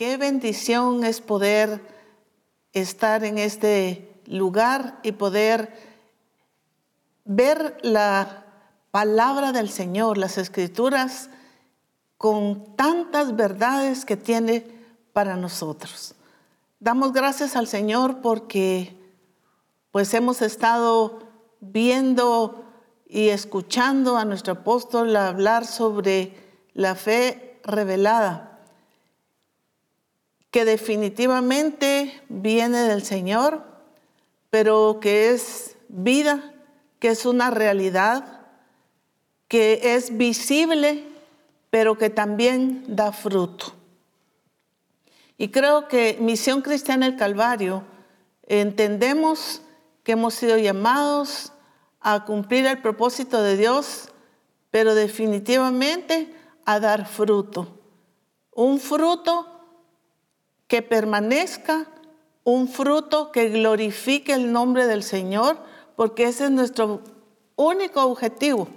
Qué bendición es poder estar en este lugar y poder ver la palabra del Señor, las escrituras, con tantas verdades que tiene para nosotros. Damos gracias al Señor porque pues hemos estado viendo y escuchando a nuestro apóstol hablar sobre la fe revelada que definitivamente viene del Señor, pero que es vida, que es una realidad, que es visible, pero que también da fruto. Y creo que Misión Cristiana el Calvario entendemos que hemos sido llamados a cumplir el propósito de Dios, pero definitivamente a dar fruto. Un fruto que permanezca un fruto que glorifique el nombre del Señor, porque ese es nuestro único objetivo,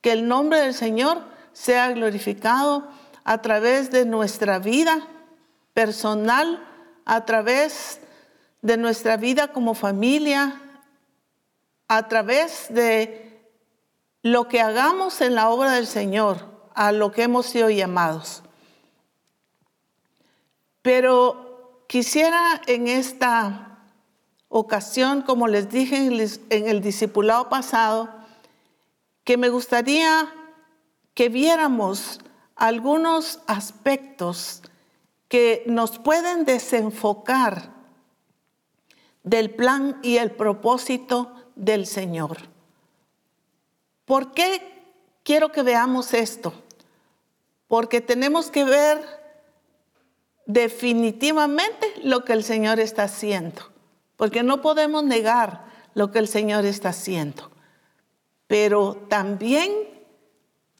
que el nombre del Señor sea glorificado a través de nuestra vida personal, a través de nuestra vida como familia, a través de lo que hagamos en la obra del Señor, a lo que hemos sido llamados. Pero quisiera en esta ocasión, como les dije en el discipulado pasado, que me gustaría que viéramos algunos aspectos que nos pueden desenfocar del plan y el propósito del Señor. ¿Por qué quiero que veamos esto? Porque tenemos que ver definitivamente lo que el Señor está haciendo, porque no podemos negar lo que el Señor está haciendo. Pero también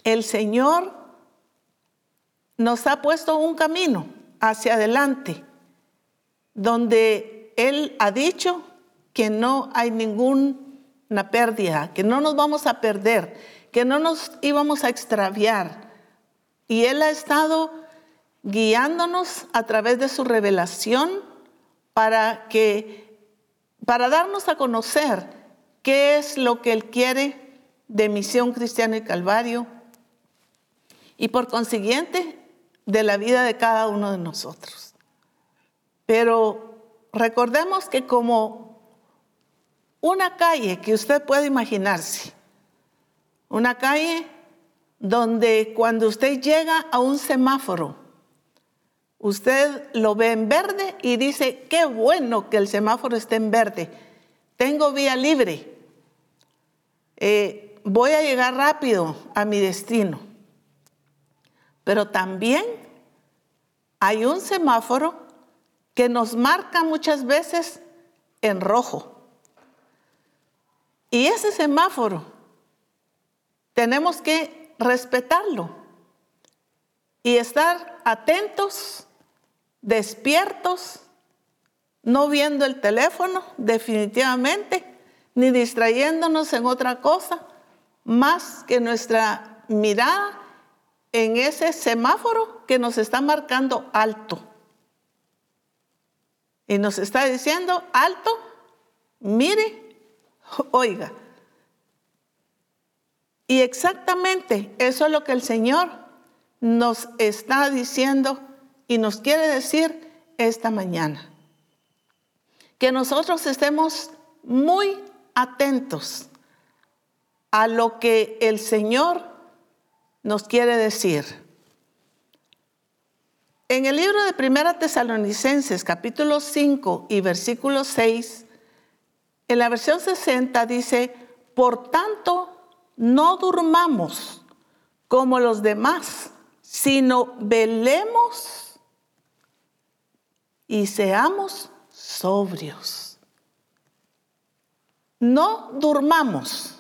el Señor nos ha puesto un camino hacia adelante, donde Él ha dicho que no hay ninguna pérdida, que no nos vamos a perder, que no nos íbamos a extraviar. Y Él ha estado guiándonos a través de su revelación para que para darnos a conocer qué es lo que él quiere de Misión Cristiana y Calvario y por consiguiente de la vida de cada uno de nosotros. Pero recordemos que como una calle que usted puede imaginarse, una calle donde cuando usted llega a un semáforo, Usted lo ve en verde y dice, qué bueno que el semáforo esté en verde. Tengo vía libre. Eh, voy a llegar rápido a mi destino. Pero también hay un semáforo que nos marca muchas veces en rojo. Y ese semáforo tenemos que respetarlo y estar atentos despiertos, no viendo el teléfono definitivamente, ni distrayéndonos en otra cosa, más que nuestra mirada en ese semáforo que nos está marcando alto. Y nos está diciendo, alto, mire, oiga. Y exactamente eso es lo que el Señor nos está diciendo y nos quiere decir esta mañana. Que nosotros estemos muy atentos a lo que el Señor nos quiere decir. En el libro de Primera Tesalonicenses, capítulo 5 y versículo 6, en la versión 60 dice, por tanto, no durmamos como los demás, sino velemos y seamos sobrios. No durmamos.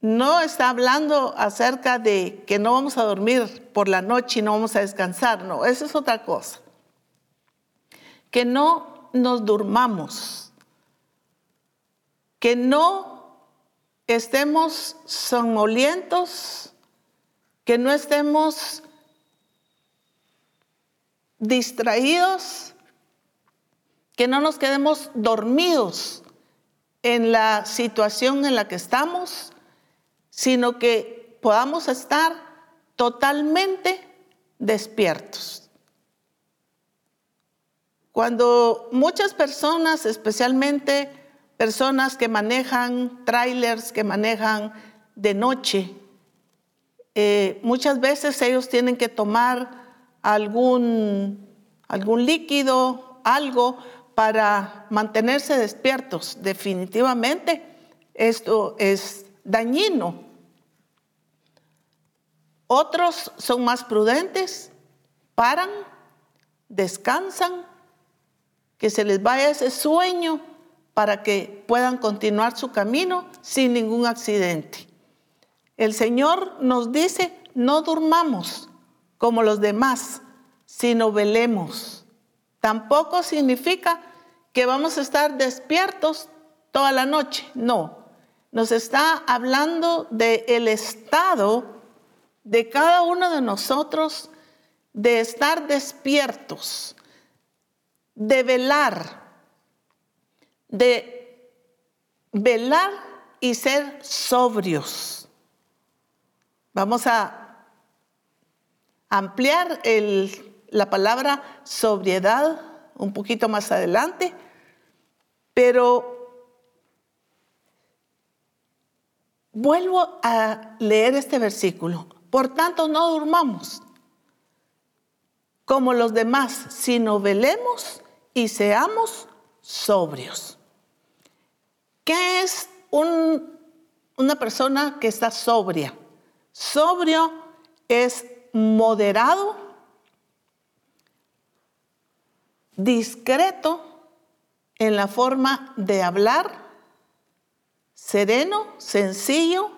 No está hablando acerca de que no vamos a dormir por la noche y no vamos a descansar. No, eso es otra cosa. Que no nos durmamos. Que no estemos somnolientos. Que no estemos distraídos, que no nos quedemos dormidos en la situación en la que estamos, sino que podamos estar totalmente despiertos. Cuando muchas personas, especialmente personas que manejan trailers, que manejan de noche, eh, muchas veces ellos tienen que tomar algún, algún líquido, algo para mantenerse despiertos. Definitivamente esto es dañino. Otros son más prudentes, paran, descansan, que se les vaya ese sueño para que puedan continuar su camino sin ningún accidente. El Señor nos dice, no durmamos como los demás, sino velemos. Tampoco significa que vamos a estar despiertos toda la noche, no. Nos está hablando del el estado de cada uno de nosotros de estar despiertos, de velar, de velar y ser sobrios. Vamos a ampliar la palabra sobriedad un poquito más adelante, pero vuelvo a leer este versículo. Por tanto, no durmamos como los demás, sino velemos y seamos sobrios. ¿Qué es una persona que está sobria? Sobrio es moderado, discreto en la forma de hablar, sereno, sencillo,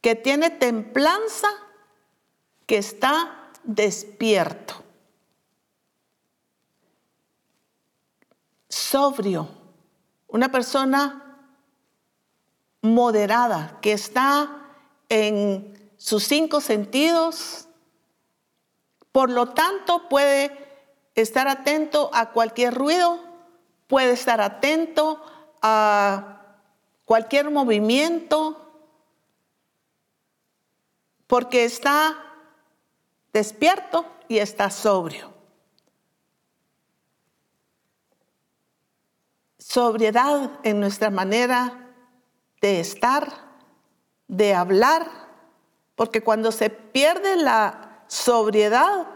que tiene templanza, que está despierto. Sobrio, una persona moderada, que está en sus cinco sentidos, por lo tanto puede estar atento a cualquier ruido, puede estar atento a cualquier movimiento, porque está despierto y está sobrio. Sobriedad en nuestra manera de estar, de hablar, porque cuando se pierde la sobriedad,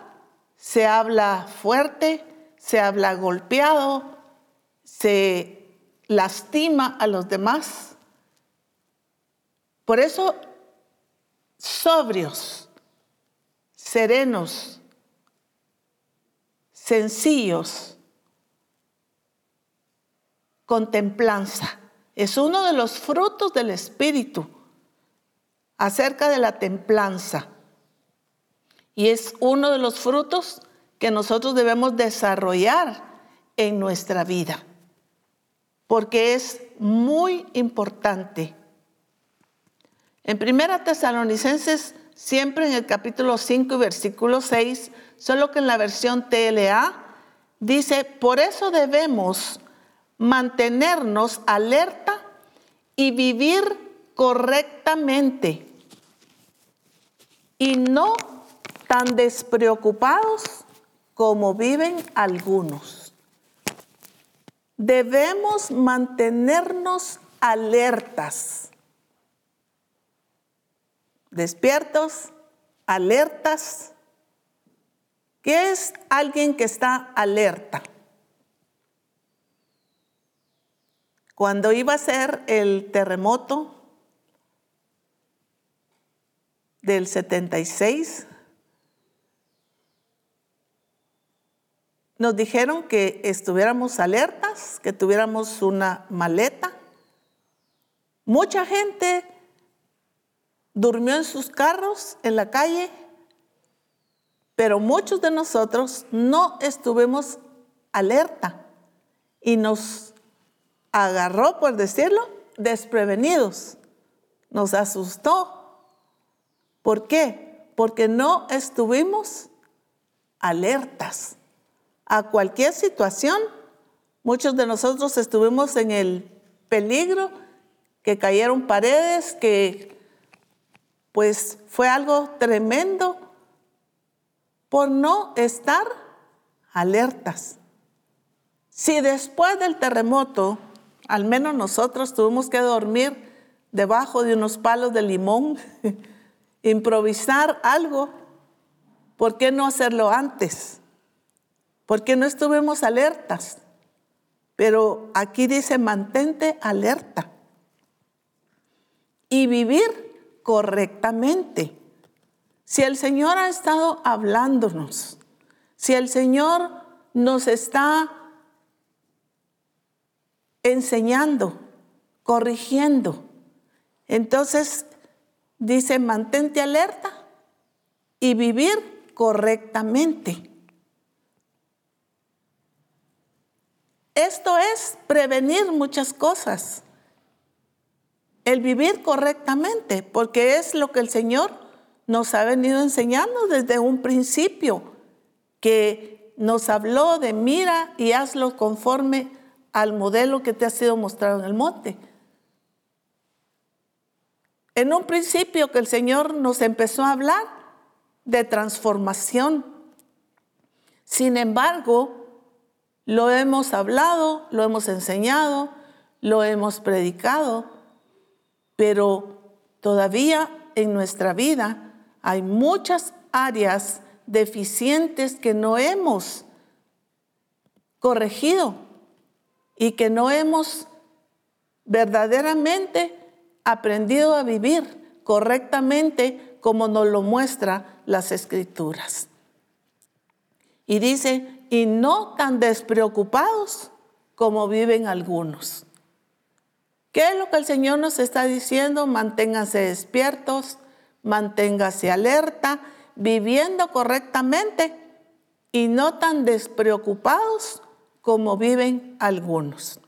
se habla fuerte, se habla golpeado, se lastima a los demás. Por eso, sobrios, serenos, sencillos, con templanza. Es uno de los frutos del Espíritu acerca de la templanza. Y es uno de los frutos que nosotros debemos desarrollar en nuestra vida, porque es muy importante. En Primera Tesalonicenses, siempre en el capítulo 5 y versículo 6, solo que en la versión TLA, dice, por eso debemos mantenernos alerta y vivir correctamente y no tan despreocupados como viven algunos. Debemos mantenernos alertas, despiertos, alertas. ¿Qué es alguien que está alerta? Cuando iba a ser el terremoto del 76, nos dijeron que estuviéramos alertas, que tuviéramos una maleta. Mucha gente durmió en sus carros en la calle, pero muchos de nosotros no estuvimos alerta y nos agarró, por decirlo, desprevenidos. Nos asustó ¿Por qué? Porque no estuvimos alertas. A cualquier situación. Muchos de nosotros estuvimos en el peligro, que cayeron paredes, que pues fue algo tremendo por no estar alertas. Si después del terremoto, al menos nosotros tuvimos que dormir debajo de unos palos de limón, improvisar algo, ¿por qué no hacerlo antes? ¿Por qué no estuvimos alertas? Pero aquí dice, mantente alerta y vivir correctamente. Si el Señor ha estado hablándonos, si el Señor nos está enseñando, corrigiendo, entonces dice, mantente alerta y vivir correctamente. Esto es prevenir muchas cosas. El vivir correctamente, porque es lo que el Señor nos ha venido enseñando desde un principio, que nos habló de mira y hazlo conforme al modelo que te ha sido mostrado en el monte. En un principio que el Señor nos empezó a hablar de transformación. Sin embargo, lo hemos hablado, lo hemos enseñado, lo hemos predicado, pero todavía en nuestra vida hay muchas áreas deficientes que no hemos corregido y que no hemos verdaderamente aprendido a vivir correctamente como nos lo muestra las escrituras. Y dice, y no tan despreocupados como viven algunos. ¿Qué es lo que el Señor nos está diciendo? Manténganse despiertos, manténgase alerta, viviendo correctamente y no tan despreocupados como viven algunos.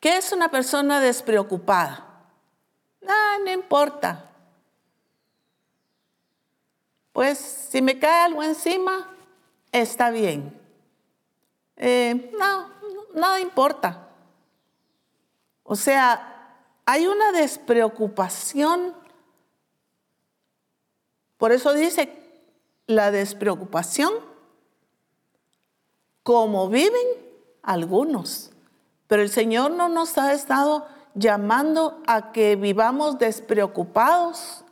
¿Qué es una persona despreocupada? Ah, no importa. Pues si me cae algo encima, está bien. Eh, no, no importa. O sea, hay una despreocupación. Por eso dice la despreocupación, como viven algunos. Pero el Señor no nos ha estado llamando a que vivamos despreocupados,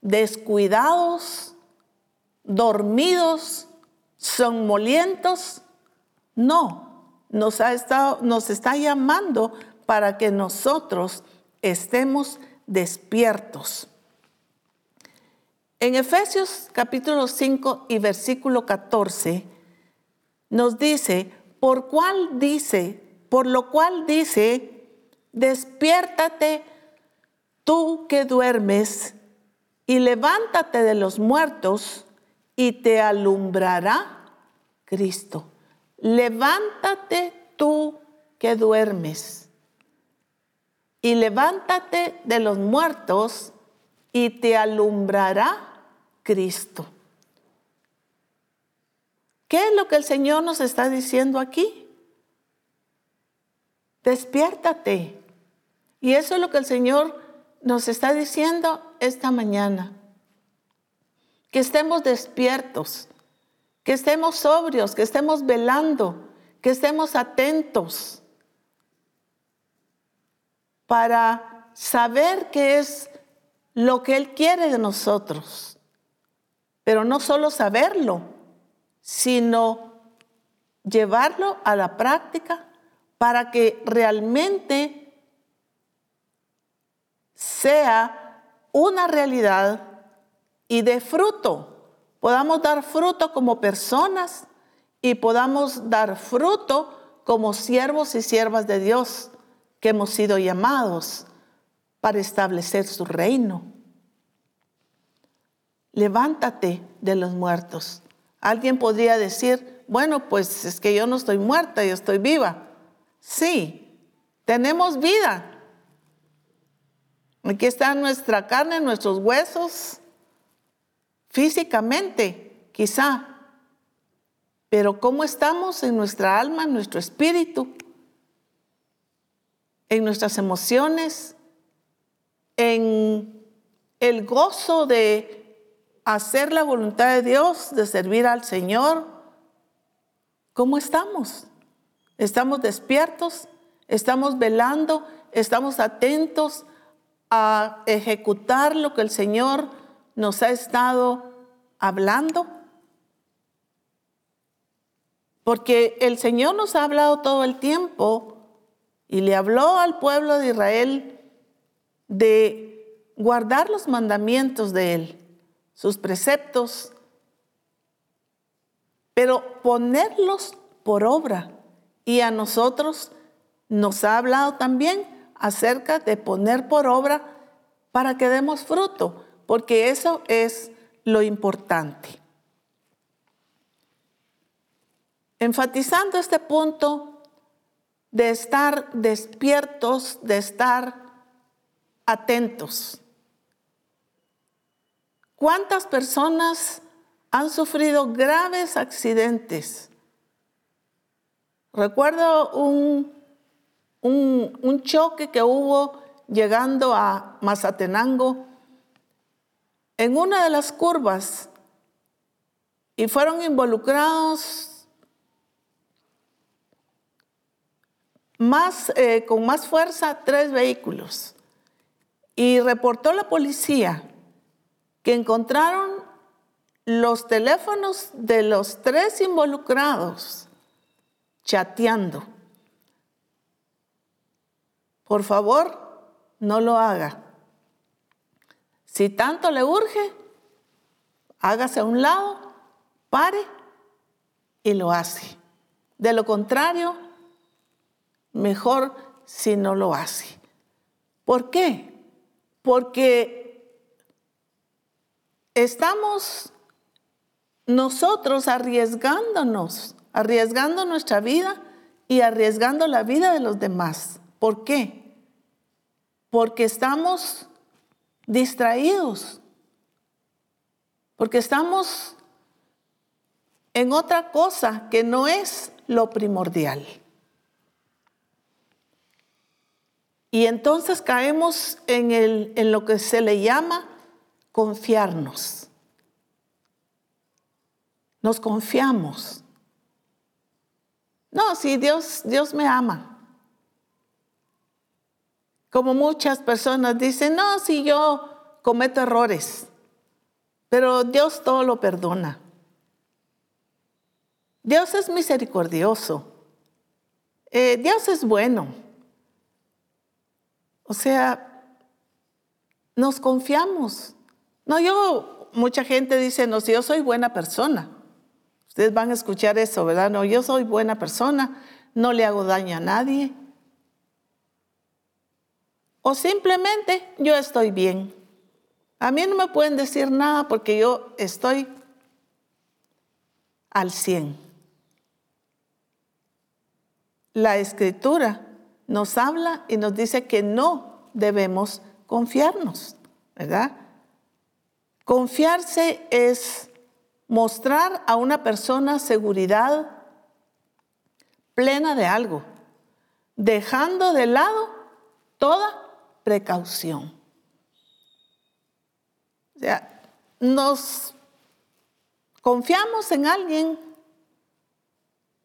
descuidados, dormidos, somnolientos. No, nos, ha estado, nos está llamando para que nosotros estemos despiertos. En Efesios capítulo 5 y versículo 14 nos dice, por cual dice, por lo cual dice, despiértate tú que duermes y levántate de los muertos y te alumbrará Cristo. Levántate tú que duermes y levántate de los muertos y te alumbrará Cristo. ¿Qué es lo que el Señor nos está diciendo aquí? Despiértate. Y eso es lo que el Señor nos está diciendo esta mañana que estemos despiertos, que estemos sobrios, que estemos velando, que estemos atentos para saber qué es lo que Él quiere de nosotros. Pero no solo saberlo, sino llevarlo a la práctica para que realmente sea una realidad y de fruto. Podamos dar fruto como personas y podamos dar fruto como siervos y siervas de Dios que hemos sido llamados para establecer su reino. Levántate de los muertos. Alguien podría decir, bueno, pues es que yo no estoy muerta, yo estoy viva. Sí, tenemos vida. Aquí está nuestra carne, nuestros huesos, físicamente, quizá, pero cómo estamos en nuestra alma, en nuestro espíritu, en nuestras emociones, en el gozo de hacer la voluntad de Dios, de servir al Señor. ¿Cómo estamos? ¿Estamos despiertos? ¿Estamos velando? ¿Estamos atentos a ejecutar lo que el Señor nos ha estado hablando? Porque el Señor nos ha hablado todo el tiempo y le habló al pueblo de Israel de guardar los mandamientos de Él, sus preceptos, pero ponerlos por obra. Y a nosotros nos ha hablado también acerca de poner por obra para que demos fruto, porque eso es lo importante. Enfatizando este punto de estar despiertos, de estar atentos. ¿Cuántas personas han sufrido graves accidentes? Recuerdo un, un, choque que hubo llegando a Mazatenango en una de las curvas y fueron involucrados más, eh, con más fuerza tres vehículos. Y reportó la policía que encontraron los teléfonos de los tres involucrados chateando. Por favor, no lo haga. Si tanto le urge, hágase a un lado, pare y lo hace. De lo contrario, mejor si no lo hace. ¿Por qué? Porque estamos nosotros arriesgándonos, arriesgando nuestra vida y arriesgando la vida de los demás. ¿Por qué? Porque estamos distraídos, porque estamos en otra cosa que no es lo primordial. Y entonces caemos en, el, en lo que se le llama confiarnos. Nos confiamos. No, si Dios, Dios me ama. Como muchas personas dicen, no, si yo cometo errores, pero Dios todo lo perdona. Dios es misericordioso. Eh, Dios es bueno. O sea, nos confiamos. No, yo, mucha gente dice, no, si yo soy buena persona. Ustedes van a escuchar eso, ¿verdad? No, yo soy buena persona, no le hago daño a nadie. O simplemente yo estoy bien. A mí no me pueden decir nada porque yo estoy al 100. La escritura nos habla y nos dice que no debemos confiarnos, ¿verdad? Confiarse es mostrar a una persona seguridad plena de algo, dejando de lado toda precaución. O sea, nos confiamos en alguien,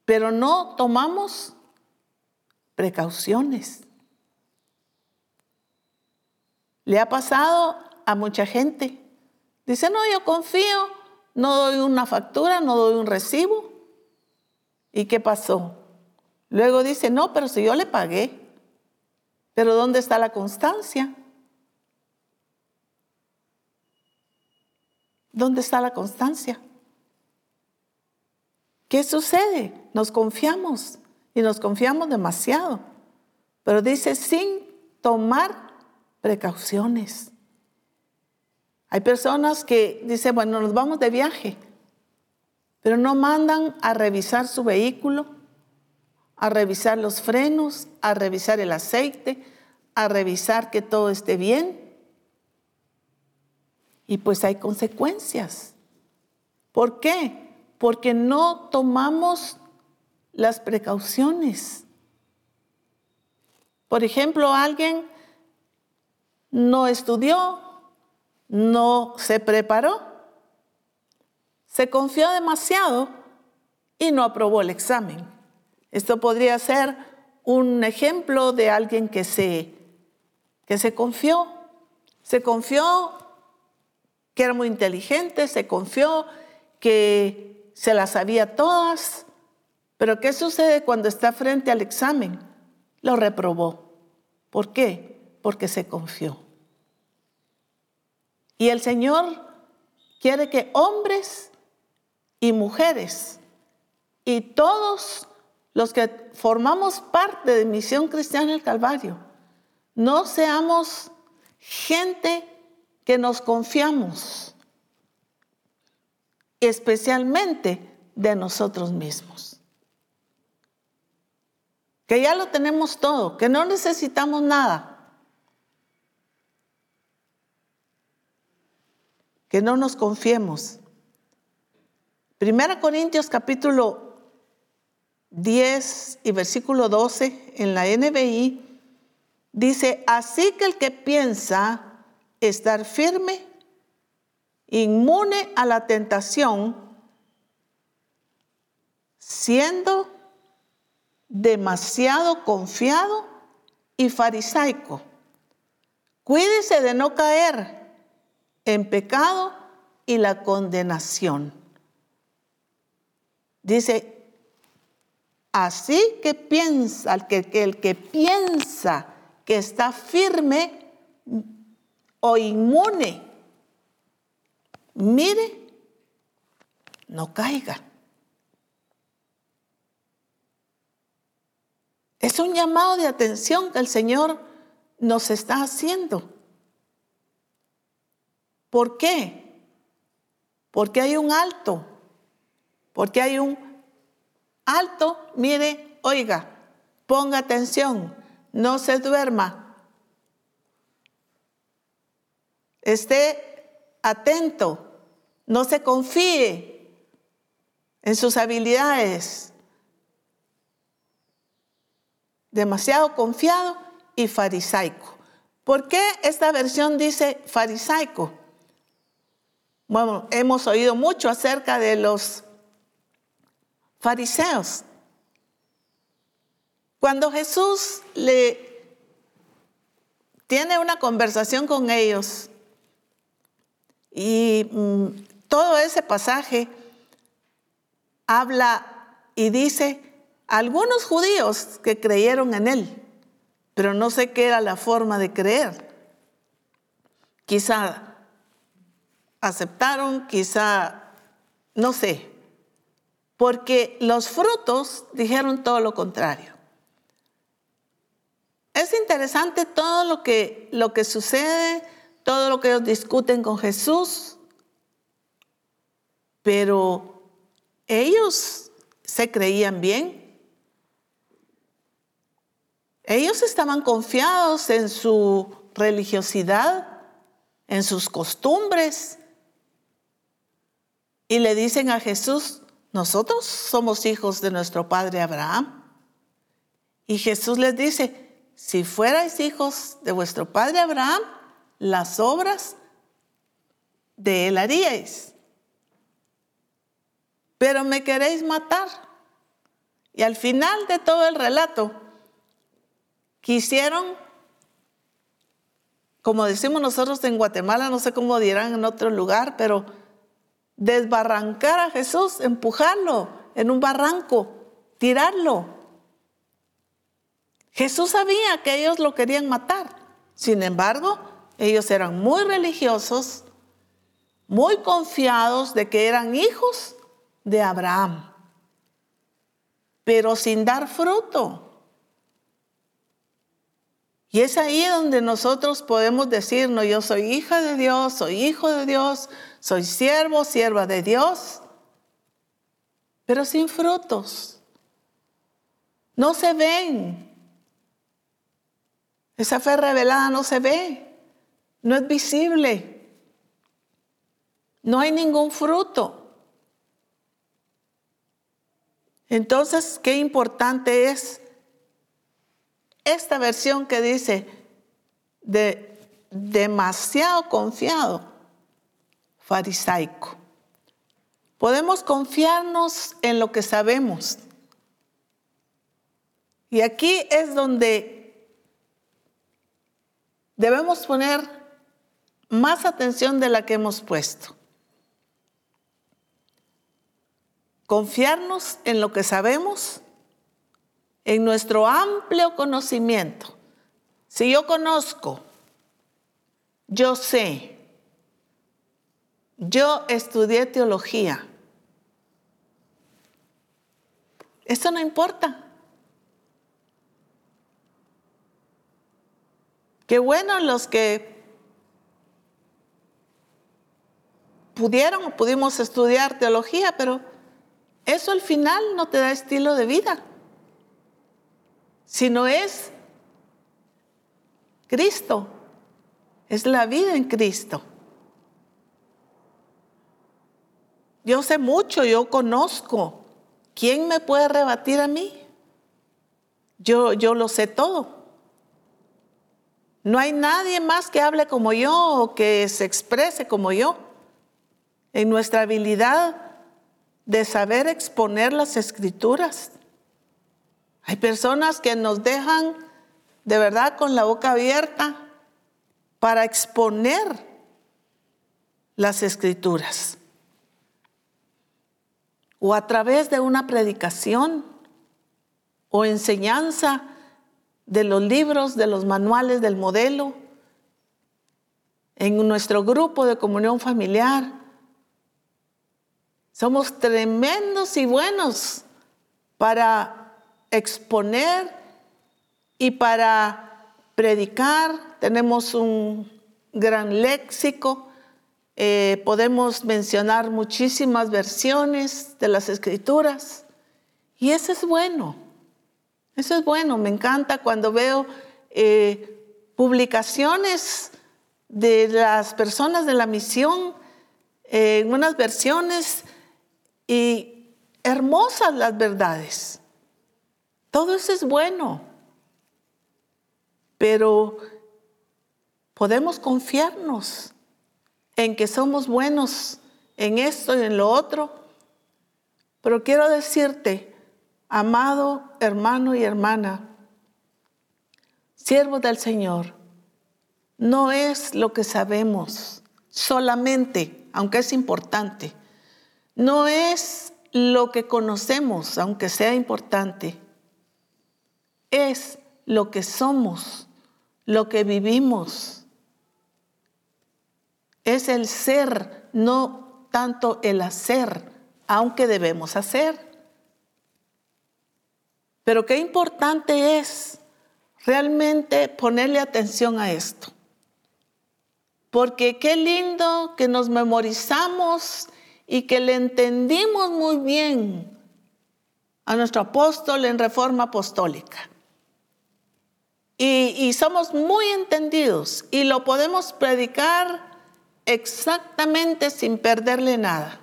pero no tomamos precauciones. Le ha pasado a mucha gente. Dice, no, yo confío, no doy una factura, no doy un recibo. ¿Y qué pasó? Luego dice, no, pero si yo le pagué. Pero ¿dónde está la constancia? ¿Dónde está la constancia? ¿Qué sucede? Nos confiamos y nos confiamos demasiado. Pero dice sin tomar precauciones. Hay personas que dicen, bueno, nos vamos de viaje, pero no mandan a revisar su vehículo, a revisar los frenos, a revisar el aceite, a revisar que todo esté bien. Y pues hay consecuencias. ¿Por qué? porque no tomamos las precauciones. Por ejemplo, alguien no estudió, no se preparó, se confió demasiado y no aprobó el examen. Esto podría ser un ejemplo de alguien que se, que se confió. Se confió que era muy inteligente, se confió que se las sabía todas. Pero ¿qué sucede cuando está frente al examen? Lo reprobó. ¿Por qué? Porque se confió. Y el Señor quiere que hombres y mujeres y todos los que formamos parte de Misión Cristiana del Calvario, no seamos gente que nos confiamos, especialmente de nosotros mismos. Que ya lo tenemos todo, que no necesitamos nada. Que no nos confiemos. Primera Corintios capítulo 10 y versículo 12 en la NBI dice, así que el que piensa estar firme, inmune a la tentación, siendo demasiado confiado y farisaico. Cuídese de no caer en pecado y la condenación. Dice, así que piensa, el que, el que piensa que está firme, o inmune, mire, no caiga. Es un llamado de atención que el Señor nos está haciendo. ¿Por qué? Porque hay un alto. Porque hay un alto, mire, oiga, ponga atención, no se duerma, Esté atento, no se confíe en sus habilidades. Demasiado confiado y farisaico. ¿Por qué esta versión dice farisaico? Bueno, hemos oído mucho acerca de los fariseos. Cuando Jesús le tiene una conversación con ellos, y mm, todo ese pasaje habla y dice, algunos judíos que creyeron en él, pero no sé qué era la forma de creer. Quizá aceptaron, quizá, no sé, porque los frutos dijeron todo lo contrario. Es interesante todo lo que, lo que sucede todo lo que ellos discuten con Jesús, pero ellos se creían bien. Ellos estaban confiados en su religiosidad, en sus costumbres, y le dicen a Jesús, nosotros somos hijos de nuestro padre Abraham. Y Jesús les dice, si fuerais hijos de vuestro padre Abraham, las obras de él haríais. Pero me queréis matar. Y al final de todo el relato, quisieron, como decimos nosotros en Guatemala, no sé cómo dirán en otro lugar, pero desbarrancar a Jesús, empujarlo en un barranco, tirarlo. Jesús sabía que ellos lo querían matar. Sin embargo, ellos eran muy religiosos, muy confiados de que eran hijos de Abraham, pero sin dar fruto. Y es ahí donde nosotros podemos decir, no, yo soy hija de Dios, soy hijo de Dios, soy siervo, sierva de Dios, pero sin frutos. No se ven. Esa fe revelada no se ve no es visible, no hay ningún fruto. Entonces, qué importante es esta versión que dice de demasiado confiado, farisaico. Podemos confiarnos en lo que sabemos. Y aquí es donde debemos poner más atención de la que hemos puesto. Confiarnos en lo que sabemos, en nuestro amplio conocimiento. Si yo conozco, yo sé, yo estudié teología, Eso no importa. Qué bueno los que pudieron o pudimos estudiar teología, pero eso al final no te da estilo de vida, sino es Cristo, es la vida en Cristo. Yo sé mucho, yo conozco, ¿quién me puede rebatir a mí? Yo, yo lo sé todo. No hay nadie más que hable como yo o que se exprese como yo. En nuestra habilidad de saber exponer las escrituras. Hay personas que nos dejan de verdad con la boca abierta para exponer las escrituras o a través de una predicación o enseñanza de los libros, de los manuales del modelo, en nuestro grupo de comunión familiar. Somos tremendos y buenos para exponer y para predicar. Tenemos un gran léxico eh, podemos mencionar muchísimas versiones de las escrituras y eso es bueno. Eso es bueno. Me encanta cuando veo eh, publicaciones de las personas de la misión en eh, unas versiones y hermosas las verdades. Todo eso es bueno. Pero podemos confiarnos en que somos buenos en esto y en lo otro. Pero quiero decirte, amado hermano y hermana, siervo del Señor, no es lo que sabemos solamente, aunque es importante. No es lo que conocemos, aunque sea importante. Es lo que somos, lo que vivimos es el ser, no tanto el hacer, aunque debemos hacer. Pero qué importante es realmente ponerle atención a esto. Porque qué lindo que nos memorizamos y que le entendimos muy bien a nuestro apóstol en reforma apostólica. Y, y somos muy entendidos y lo podemos predicar exactamente sin perderle nada.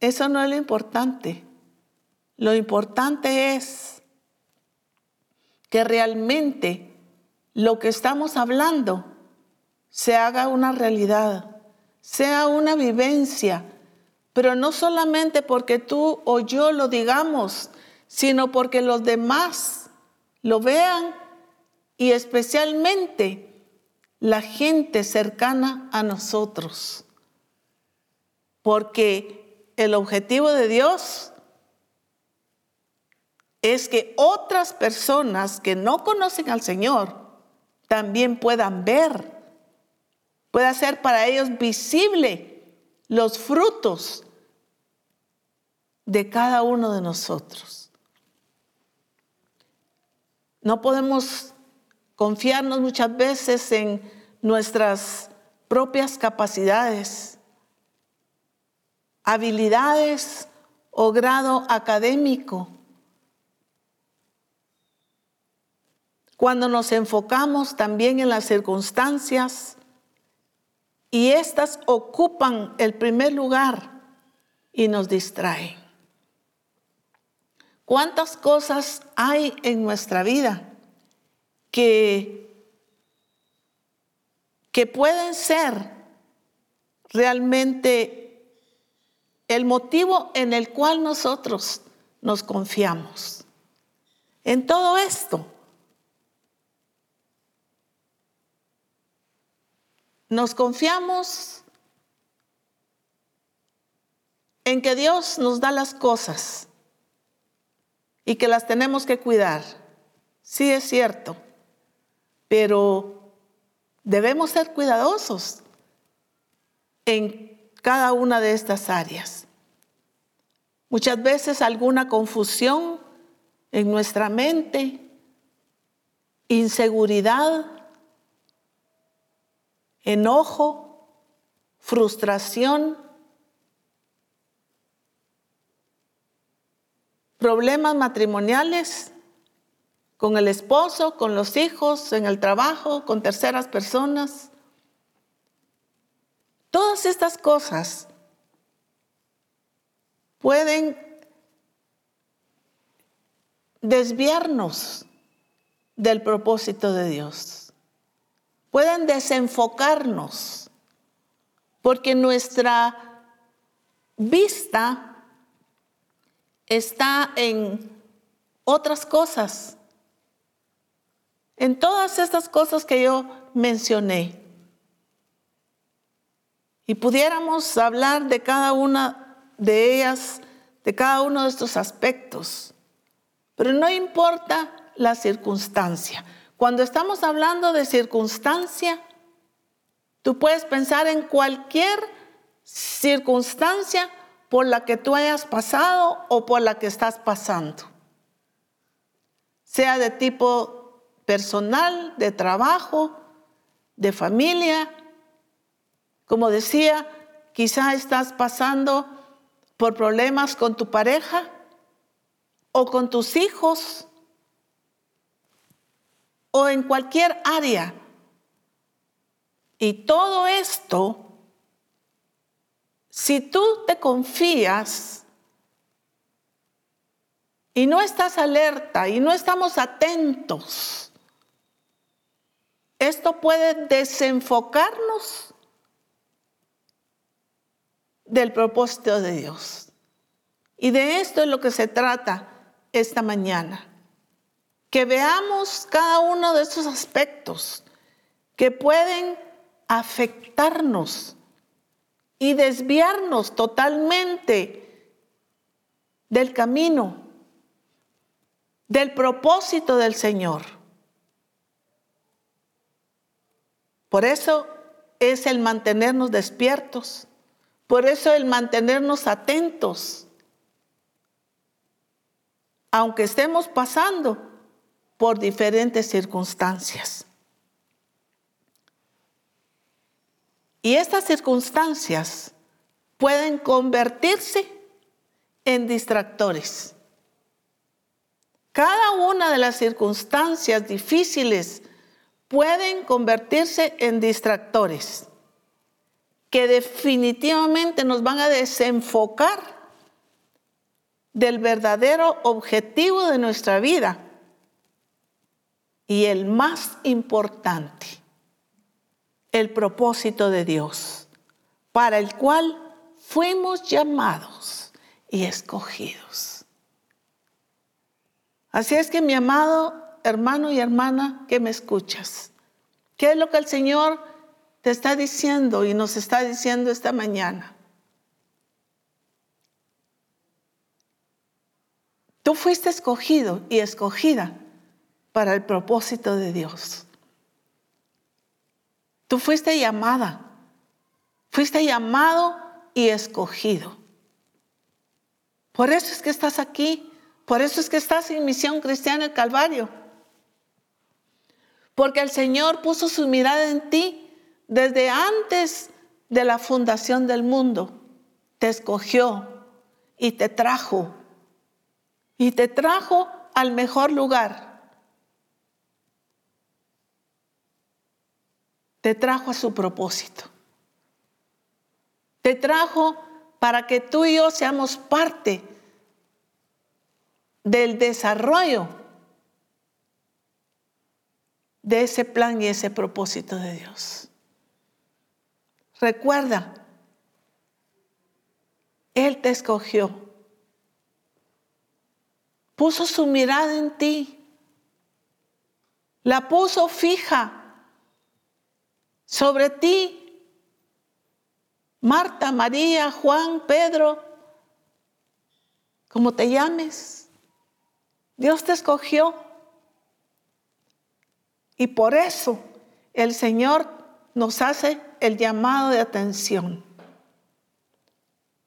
Eso no es lo importante. Lo importante es que realmente lo que estamos hablando se haga una realidad, sea una vivencia, pero no solamente porque tú o yo lo digamos, sino porque los demás lo vean y especialmente la gente cercana a nosotros. Porque el objetivo de Dios es que otras personas que no conocen al Señor también puedan ver, pueda ser para ellos visible los frutos de cada uno de nosotros. No podemos confiarnos muchas veces en nuestras propias capacidades, habilidades o grado académico. Cuando nos enfocamos también en las circunstancias y éstas ocupan el primer lugar y nos distraen. ¿Cuántas cosas hay en nuestra vida que, que pueden ser realmente el motivo en el cual nosotros nos confiamos? En todo esto. Nos confiamos en que Dios nos da las cosas y que las tenemos que cuidar. Sí es cierto, pero debemos ser cuidadosos en cada una de estas áreas. Muchas veces alguna confusión en nuestra mente, inseguridad, enojo, frustración, problemas matrimoniales con el esposo, con los hijos, en el trabajo, con terceras personas. Todas estas cosas pueden desviarnos del propósito de Dios. Pueden desenfocarnos porque nuestra vista está en otras cosas, en todas estas cosas que yo mencioné. Y pudiéramos hablar de cada una de ellas, de cada uno de estos aspectos. Pero no importa la circunstancia. Cuando estamos hablando de circunstancia, tú puedes pensar en cualquier circunstancia por la que tú hayas pasado o por la que estás pasando. Sea de tipo personal, de trabajo, de familia. Como decía, quizá estás pasando por problemas con tu pareja o con tus hijos o en cualquier área. Y todo esto, si tú te confías y no estás alerta y no estamos atentos, esto puede desenfocarnos del propósito de Dios. Y de esto es lo que se trata esta mañana. Que veamos cada uno de esos aspectos que pueden afectarnos y desviarnos totalmente del camino, del propósito del Señor. Por eso es el mantenernos despiertos, por eso el mantenernos atentos aunque estemos pasando por diferentes circunstancias. Y estas circunstancias pueden convertirse en distractores. Cada una de las circunstancias difíciles pueden convertirse en distractores que definitivamente nos van a desenfocar del verdadero objetivo de nuestra vida y el más importante, el propósito de Dios, para el cual fuimos llamados y escogidos. Así es que mi amado hermano y hermana que me escuchas, ¿qué es lo que el Señor te está diciendo y nos está diciendo esta mañana? Tú fuiste escogido y escogida para el propósito de Dios. Tú fuiste llamada, fuiste llamado y escogido. Por eso es que estás aquí, por eso es que estás en Misión Cristiana el Calvario. Porque el Señor puso su mirada en ti desde antes de la fundación del mundo. Te escogió y te trajo y te trajo al mejor lugar. Te trajo a su propósito. Te trajo para que tú y yo seamos parte del desarrollo de ese plan y ese propósito de Dios. Recuerda, Él te escogió, puso su mirada en ti, la puso fija sobre ti. Marta, María, Juan, Pedro, como te llames, Dios te escogió. Y por eso el Señor nos hace el llamado de atención.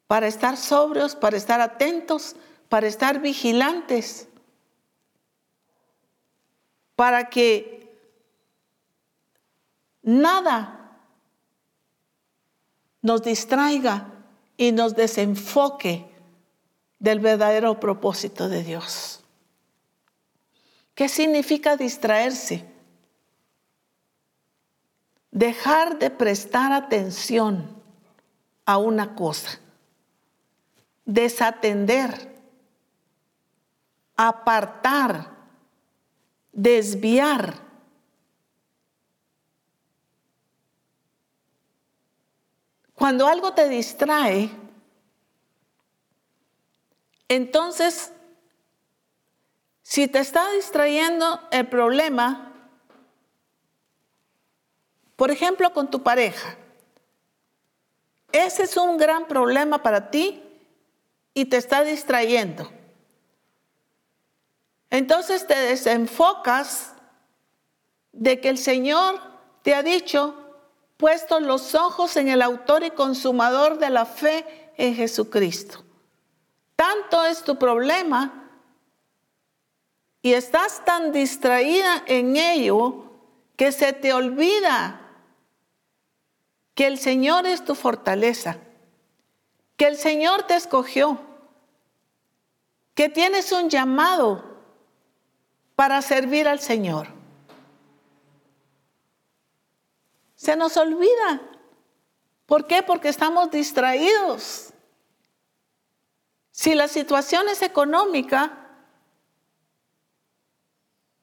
Para estar sobrios, para estar atentos, para estar vigilantes. Para que nada nos distraiga y nos desenfoque del verdadero propósito de Dios. ¿Qué significa distraerse? Dejar de prestar atención a una cosa, desatender, apartar, desviar. Cuando algo te distrae, entonces, si te está distrayendo el problema, por ejemplo, con tu pareja. Ese es un gran problema para ti y te está distrayendo. Entonces te desenfocas de que el Señor te ha dicho, puesto los ojos en el autor y consumador de la fe en Jesucristo. Tanto es tu problema y estás tan distraída en ello que se te olvida que el Señor es tu fortaleza, que el Señor te escogió, que tienes un llamado para servir al Señor. Se nos olvida. ¿Por qué? Porque estamos distraídos. Si la situación es económica,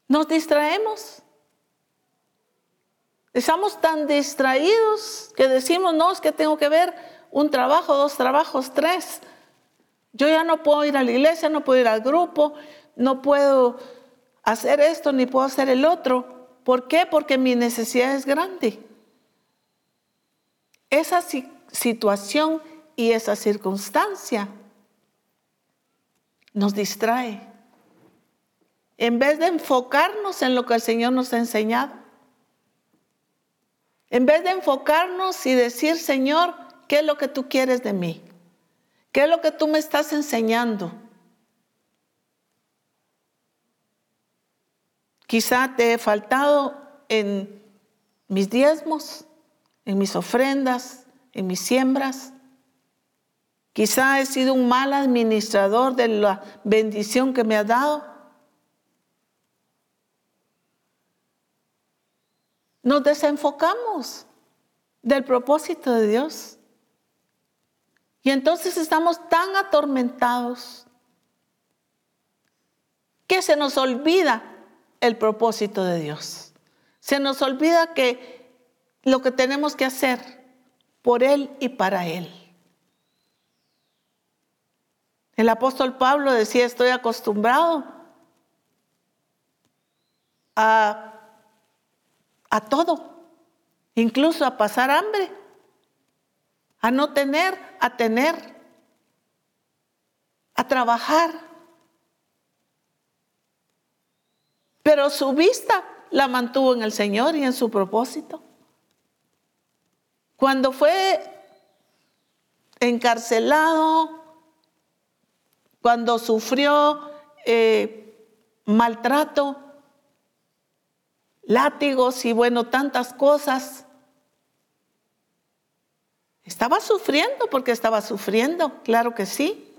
nos distraemos. Estamos tan distraídos que decimos, no, es que tengo que ver un trabajo, dos trabajos, tres. Yo ya no puedo ir a la iglesia, no puedo ir al grupo, no puedo hacer esto ni puedo hacer el otro. ¿Por qué? Porque mi necesidad es grande. Esa situación y esa circunstancia nos distrae. En vez de enfocarnos en lo que el Señor nos ha enseñado. En vez de enfocarnos y decir, Señor, ¿qué es lo que tú quieres de mí? ¿Qué es lo que tú me estás enseñando? Quizá te he faltado en mis diezmos, en mis ofrendas, en mis siembras. Quizá he sido un mal administrador de la bendición que me ha dado. Nos desenfocamos del propósito de Dios. Y entonces estamos tan atormentados que se nos olvida el propósito de Dios. Se nos olvida que lo que tenemos que hacer por Él y para Él. El apóstol Pablo decía, estoy acostumbrado a a todo, incluso a pasar hambre, a no tener, a tener, a trabajar. Pero su vista la mantuvo en el Señor y en su propósito. Cuando fue encarcelado, cuando sufrió eh, maltrato, látigos y bueno, tantas cosas. Estaba sufriendo porque estaba sufriendo, claro que sí.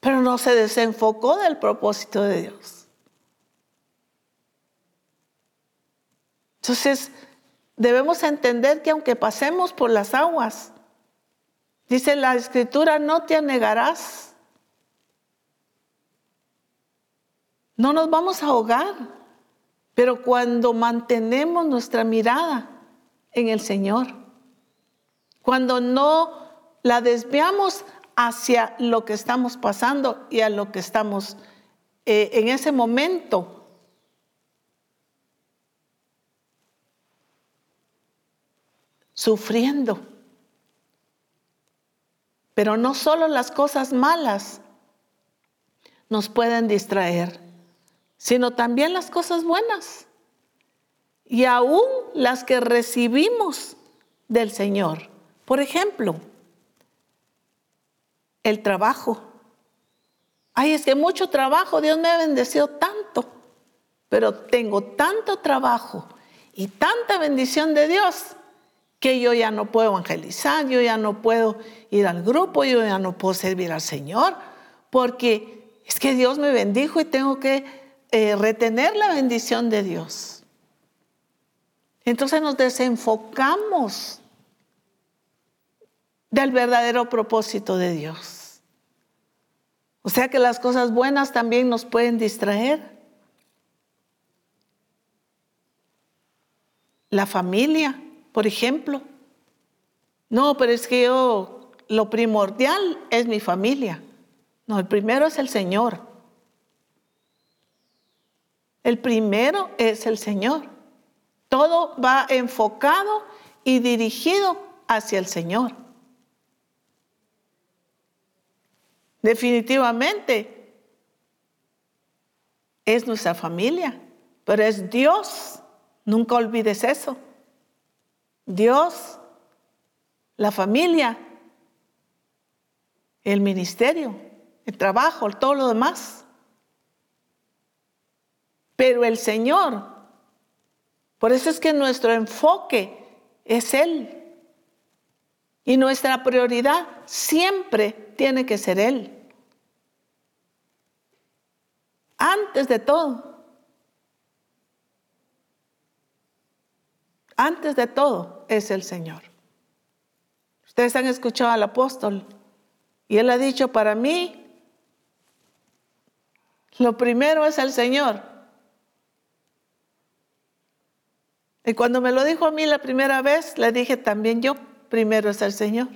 Pero no se desenfocó del propósito de Dios. Entonces, debemos entender que aunque pasemos por las aguas, Dice la escritura, no te anegarás. No nos vamos a ahogar, pero cuando mantenemos nuestra mirada en el Señor, cuando no la desviamos hacia lo que estamos pasando y a lo que estamos eh, en ese momento, sufriendo. Pero no solo las cosas malas nos pueden distraer, sino también las cosas buenas. Y aún las que recibimos del Señor. Por ejemplo, el trabajo. Ay, es que mucho trabajo, Dios me ha bendecido tanto, pero tengo tanto trabajo y tanta bendición de Dios que yo ya no puedo evangelizar, yo ya no puedo ir al grupo, yo ya no puedo servir al Señor, porque es que Dios me bendijo y tengo que eh, retener la bendición de Dios. Entonces nos desenfocamos del verdadero propósito de Dios. O sea que las cosas buenas también nos pueden distraer. La familia, por ejemplo. No, pero es que yo, lo primordial es mi familia. No, el primero es el Señor. El primero es el Señor. Todo va enfocado y dirigido hacia el Señor. Definitivamente es nuestra familia, pero es Dios. Nunca olvides eso. Dios, la familia, el ministerio, el trabajo, todo lo demás. Pero el Señor, por eso es que nuestro enfoque es Él. Y nuestra prioridad siempre tiene que ser Él. Antes de todo. Antes de todo es el Señor. Ustedes han escuchado al apóstol y él ha dicho, para mí, lo primero es el Señor. Y cuando me lo dijo a mí la primera vez, le dije también yo, primero es el Señor.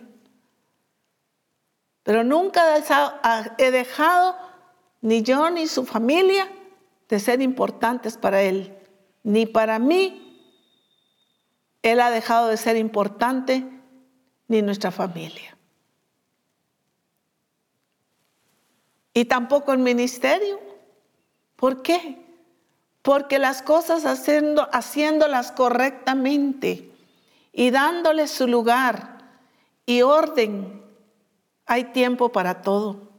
Pero nunca he dejado, ni yo ni su familia, de ser importantes para Él, ni para mí, él ha dejado de ser importante ni nuestra familia. Y tampoco el ministerio. ¿Por qué? Porque las cosas haciendo, haciéndolas correctamente y dándoles su lugar y orden, hay tiempo para todo.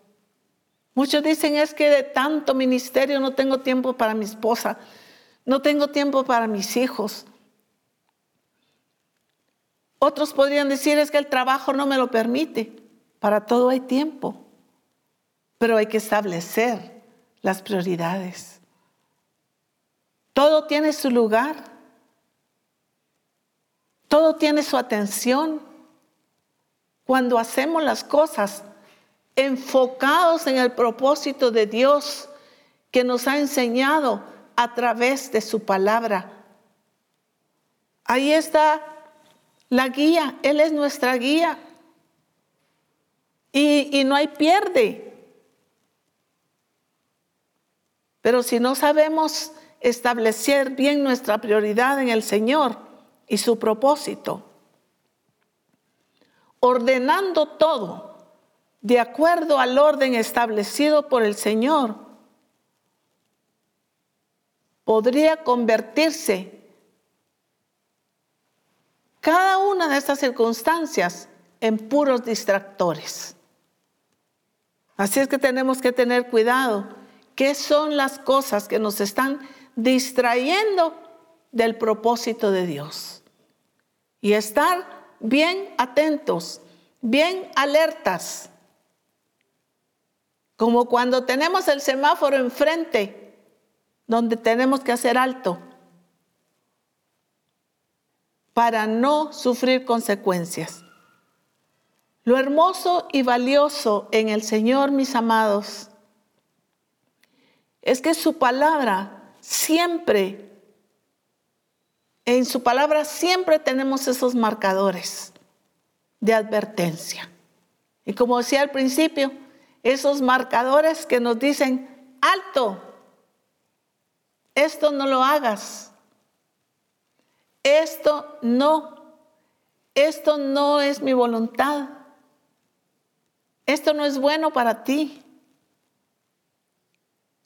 Muchos dicen es que de tanto ministerio no tengo tiempo para mi esposa, no tengo tiempo para mis hijos, otros podrían decir es que el trabajo no me lo permite. Para todo hay tiempo, pero hay que establecer las prioridades. Todo tiene su lugar, todo tiene su atención. Cuando hacemos las cosas enfocados en el propósito de Dios que nos ha enseñado a través de su palabra. Ahí está la guía, Él es nuestra guía. Y, y no hay pierde. Pero si no sabemos establecer bien nuestra prioridad en el Señor y su propósito, ordenando todo de acuerdo al orden establecido por el Señor, podría convertirse cada una de estas circunstancias en puros distractores. Así es que tenemos que tener cuidado. ¿Qué son las cosas que nos están distrayendo del propósito de Dios? Y estar bien atentos, bien alertas. Como cuando tenemos el semáforo enfrente, donde tenemos que hacer alto para no sufrir consecuencias. Lo hermoso y valioso en el Señor, mis amados, es que su palabra siempre, en su palabra siempre tenemos esos marcadores de advertencia. Y como decía al principio, esos marcadores que nos dicen, alto, esto no lo hagas, esto no, esto no es mi voluntad, esto no es bueno para ti.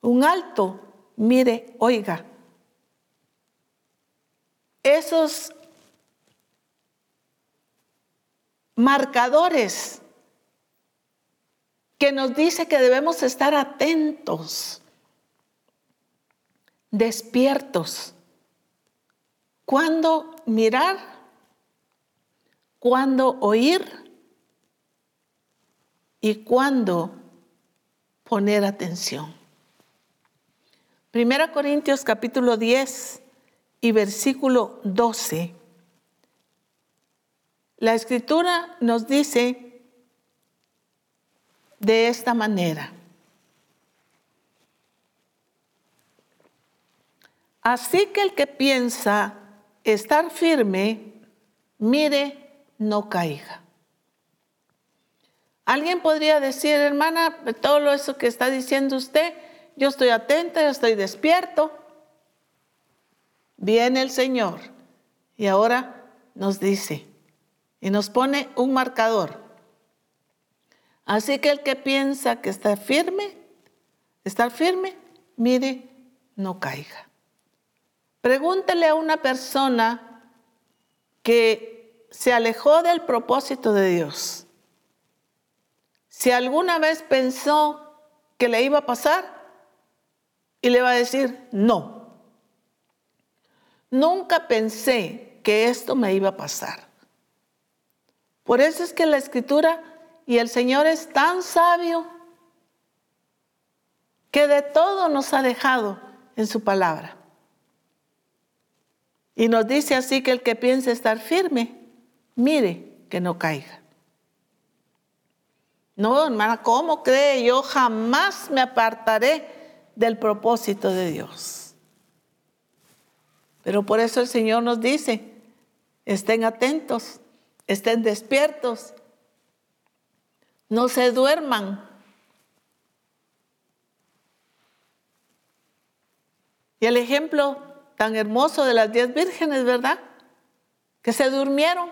Un alto, mire, oiga, esos marcadores que nos dice que debemos estar atentos, despiertos. ¿Cuándo mirar? ¿Cuándo oír? ¿Y cuándo poner atención? Primera Corintios capítulo 10 y versículo 12. La escritura nos dice de esta manera. Así que el que piensa estar firme, mire, no caiga. Alguien podría decir, hermana, todo eso que está diciendo usted, yo estoy atenta, yo estoy despierto. Viene el Señor y ahora nos dice y nos pone un marcador. Así que el que piensa que está firme, estar firme, mire, no caiga. Pregúntele a una persona que se alejó del propósito de Dios. Si alguna vez pensó que le iba a pasar y le va a decir, no. Nunca pensé que esto me iba a pasar. Por eso es que la escritura y el Señor es tan sabio que de todo nos ha dejado en su palabra. Y nos dice así que el que piense estar firme, mire que no caiga. No, hermana, ¿cómo cree? Yo jamás me apartaré del propósito de Dios. Pero por eso el Señor nos dice, estén atentos, estén despiertos no se duerman. Y el ejemplo tan hermoso de las diez vírgenes, ¿verdad? Que se durmieron.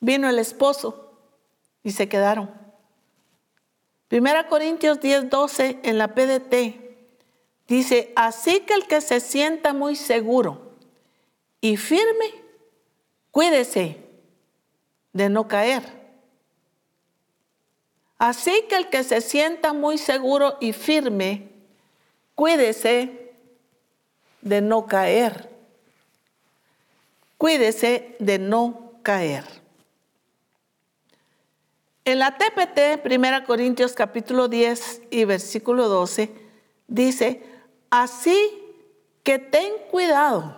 Vino el esposo y se quedaron. Primera Corintios 10, 12 en la PDT dice, así que el que se sienta muy seguro y firme, cuídese de no caer. Así que el que se sienta muy seguro y firme, cuídese de no caer. Cuídese de no caer. En la TPT, 1 Corintios capítulo 10 y versículo 12, dice, así que ten cuidado.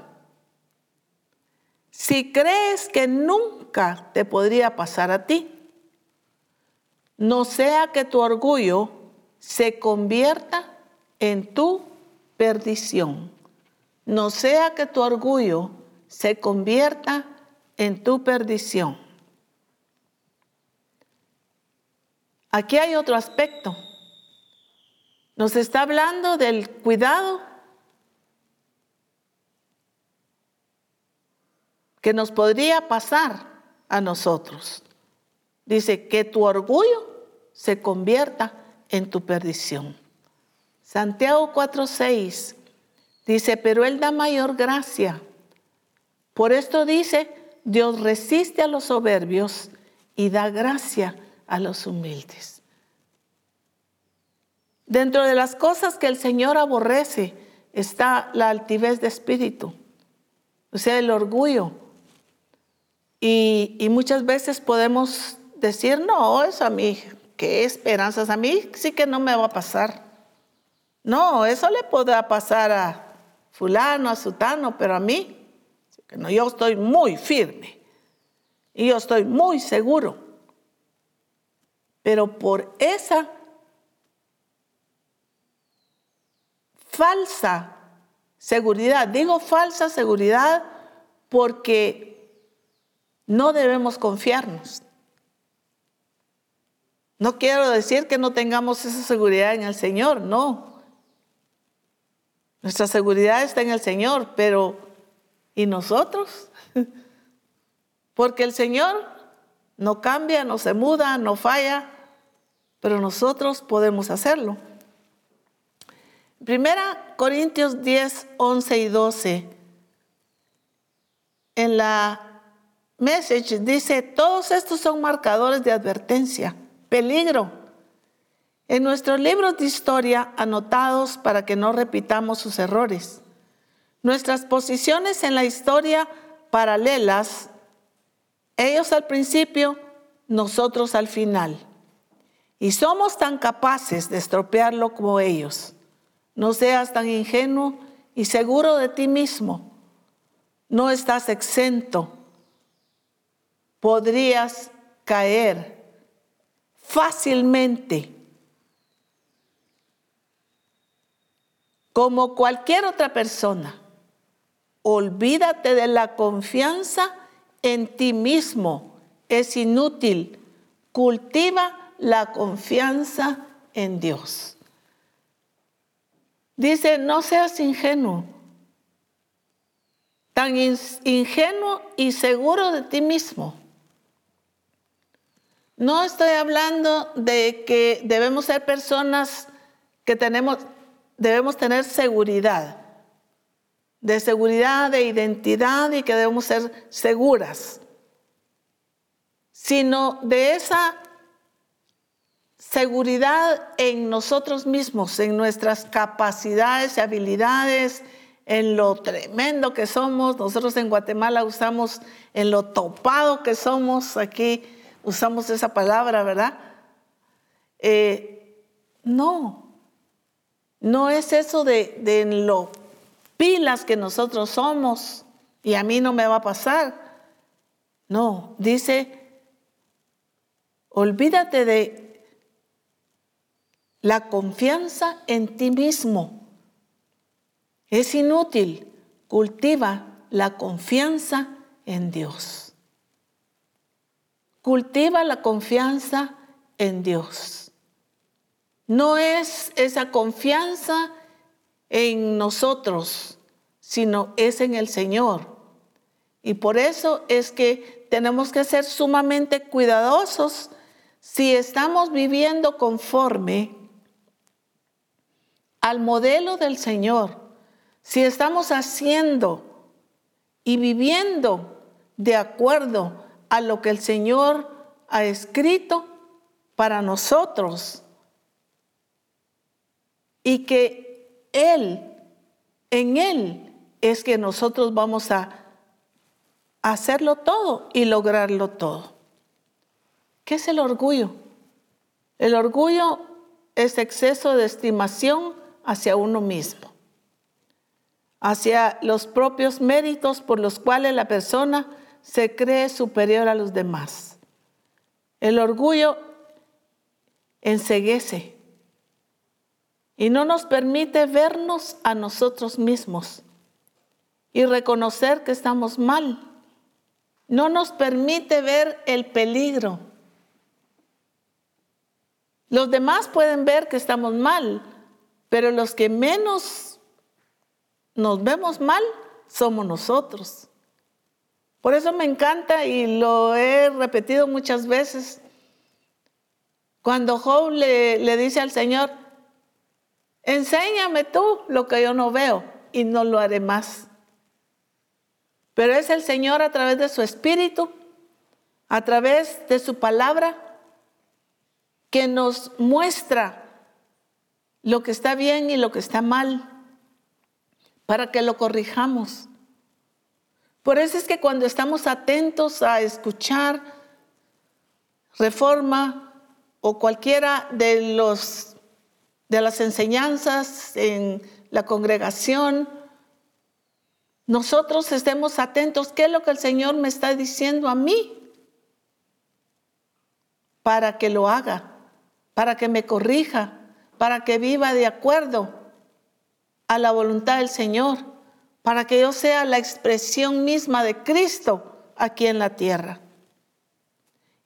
Si crees que nunca te podría pasar a ti, no sea que tu orgullo se convierta en tu perdición. No sea que tu orgullo se convierta en tu perdición. Aquí hay otro aspecto. Nos está hablando del cuidado que nos podría pasar a nosotros. Dice que tu orgullo se convierta en tu perdición. Santiago 4:6 dice, pero Él da mayor gracia. Por esto dice, Dios resiste a los soberbios y da gracia a los humildes. Dentro de las cosas que el Señor aborrece está la altivez de espíritu, o sea, el orgullo. Y, muchas veces podemos decir, no, eso a mí, qué esperanzas, a mí sí que no me va a pasar. No, eso le podrá pasar a fulano, a sutano, pero a mí, yo estoy muy firme y yo estoy muy seguro. Pero por esa falsa seguridad, digo falsa seguridad porque no debemos confiarnos. No quiero decir que no tengamos esa seguridad en el Señor, no. Nuestra seguridad está en el Señor, pero ¿y nosotros? Porque el Señor no cambia, no se muda, no falla, pero nosotros podemos hacerlo. Primera Corintios 10, 11 y 12. En la message dice, todos estos son marcadores de advertencia, peligro. En nuestros libros de historia anotados para que no repitamos sus errores. Nuestras posiciones en la historia paralelas ellos al principio, nosotros al final. Y somos tan capaces de estropearlo como ellos. No seas tan ingenuo y seguro de ti mismo. No estás exento. Podrías caer fácilmente. Como cualquier otra persona. Olvídate de la confianza en ti mismo es inútil. Cultiva la confianza en Dios. Dice, no seas ingenuo, tan ingenuo y seguro de ti mismo. No estoy hablando de que debemos ser personas que tenemos, debemos tener seguridad de seguridad, de identidad y que debemos ser seguras, sino de esa seguridad en nosotros mismos, en nuestras capacidades y habilidades, en lo tremendo que somos. Nosotros en Guatemala usamos en lo topado que somos, aquí usamos esa palabra, ¿verdad? Eh, no, no es eso de, de lo pilas que nosotros somos y a mí no me va a pasar. No, dice, olvídate de la confianza en ti mismo. Es inútil. Cultiva la confianza en Dios. Cultiva la confianza en Dios. No es esa confianza en nosotros, sino es en el Señor. Y por eso es que tenemos que ser sumamente cuidadosos si estamos viviendo conforme al modelo del Señor, si estamos haciendo y viviendo de acuerdo a lo que el Señor ha escrito para nosotros y que él, en Él es que nosotros vamos a hacerlo todo y lograrlo todo. ¿Qué es el orgullo? El orgullo es exceso de estimación hacia uno mismo, hacia los propios méritos por los cuales la persona se cree superior a los demás. El orgullo enseguece, y no nos permite vernos a nosotros mismos y reconocer que estamos mal. No nos permite ver el peligro. Los demás pueden ver que estamos mal, pero los que menos nos vemos mal somos nosotros. Por eso me encanta y lo he repetido muchas veces. Cuando Job le, le dice al Señor, Enséñame tú lo que yo no veo y no lo haré más. Pero es el Señor a través de su Espíritu, a través de su palabra, que nos muestra lo que está bien y lo que está mal, para que lo corrijamos. Por eso es que cuando estamos atentos a escuchar reforma o cualquiera de los de las enseñanzas en la congregación, nosotros estemos atentos, ¿qué es lo que el Señor me está diciendo a mí? Para que lo haga. para que me corrija, para que viva de acuerdo a la voluntad del Señor, para que yo sea la expresión misma de Cristo aquí en la tierra.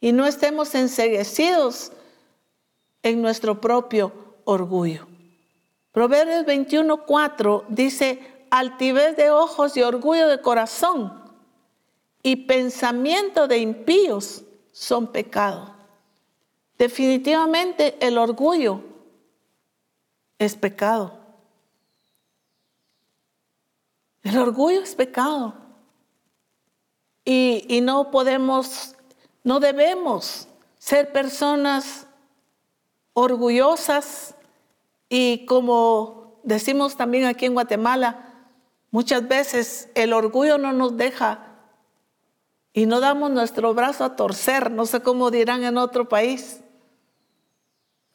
Y no estemos enseguecidos en nuestro propio orgullo. Proverbios 21:4 dice, altivez de ojos y orgullo de corazón y pensamiento de impíos son pecado. Definitivamente el orgullo es pecado. El orgullo es pecado. Y, y, no podemos, no debemos ser personas orgullosas y como decimos también aquí en Guatemala, muchas veces el orgullo no nos deja y no damos nuestro brazo a torcer, no sé cómo dirán en otro país.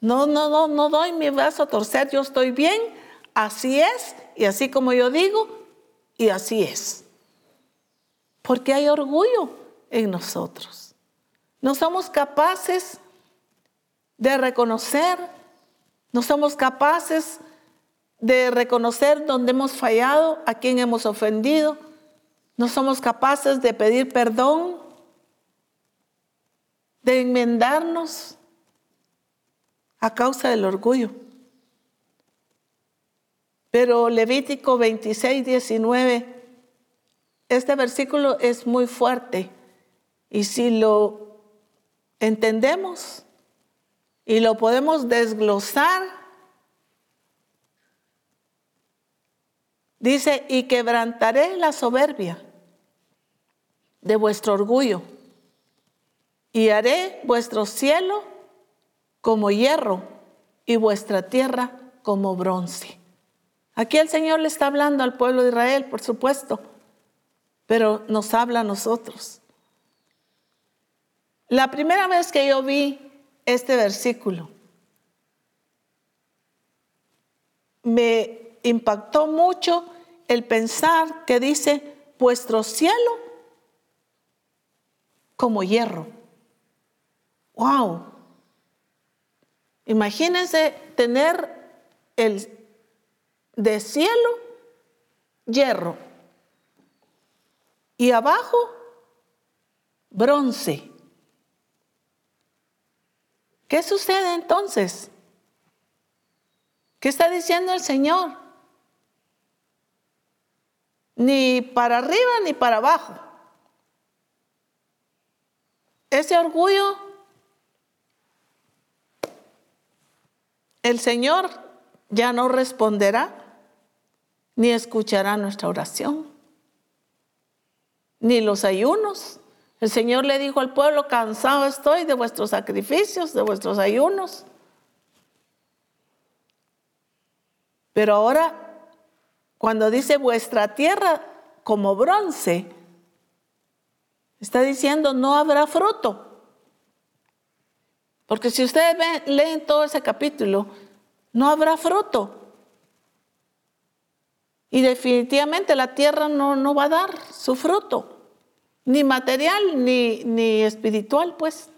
No, no, no, no doy mi brazo a torcer, yo estoy bien, así es, y así como yo digo, y así es. Porque hay orgullo en nosotros. No somos capaces de reconocer, no somos capaces de reconocer dónde hemos fallado, a quién hemos ofendido, no somos capaces de pedir perdón, de enmendarnos a causa del orgullo. Pero Levítico 26, 19, este versículo es muy fuerte y si lo entendemos y lo podemos desglosar, dice, y quebrantaré la soberbia de vuestro orgullo y haré vuestro cielo como hierro y vuestra tierra como bronce. Aquí el Señor le está hablando al pueblo de Israel, por supuesto, pero nos habla a nosotros. La primera vez que yo vi este versículo, me impactó mucho el pensar que dice, vuestro cielo como hierro. ¡Wow! Imagínense tener el de cielo hierro y abajo bronce. ¿Qué sucede entonces? ¿Qué está diciendo el Señor? Ni para arriba ni para abajo. Ese orgullo, el Señor ya no responderá ni escuchará nuestra oración, ni los ayunos. El Señor le dijo al pueblo, cansado estoy de vuestros sacrificios, de vuestros ayunos. Pero ahora, cuando dice vuestra tierra como bronce, Está diciendo, no habrá fruto. Porque si ustedes leen todo ese capítulo, no habrá fruto. Y definitivamente la tierra no, no va a dar su fruto, ni material ni, ni espiritual, pues.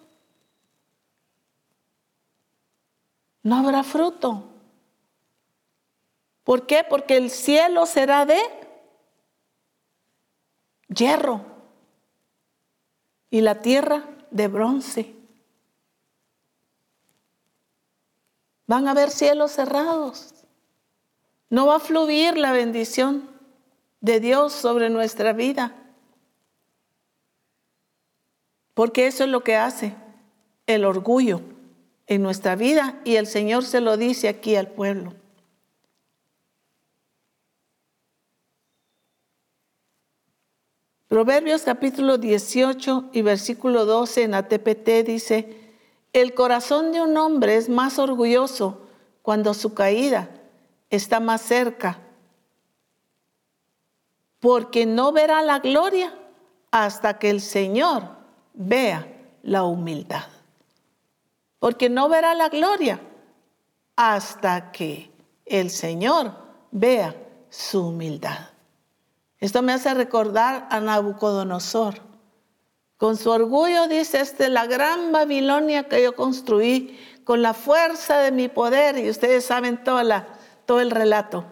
No habrá fruto. ¿Por qué? Porque el cielo será de hierro y la tierra de bronce. Van a haber cielos cerrados. No va a fluir la bendición de Dios sobre nuestra vida. Porque eso es lo que hace el orgullo en nuestra vida y el Señor se lo dice aquí al pueblo. Proverbios capítulo 18 y versículo 12 en ATPT dice, el corazón de un hombre es más orgulloso cuando su caída está más cerca, porque no verá la gloria hasta que el Señor vea la humildad. Porque no verá la gloria hasta que el Señor vea su humildad. Esto me hace recordar a Nabucodonosor. Con su orgullo dice este, la gran Babilonia que yo construí con la fuerza de mi poder, y ustedes saben toda la, todo el relato.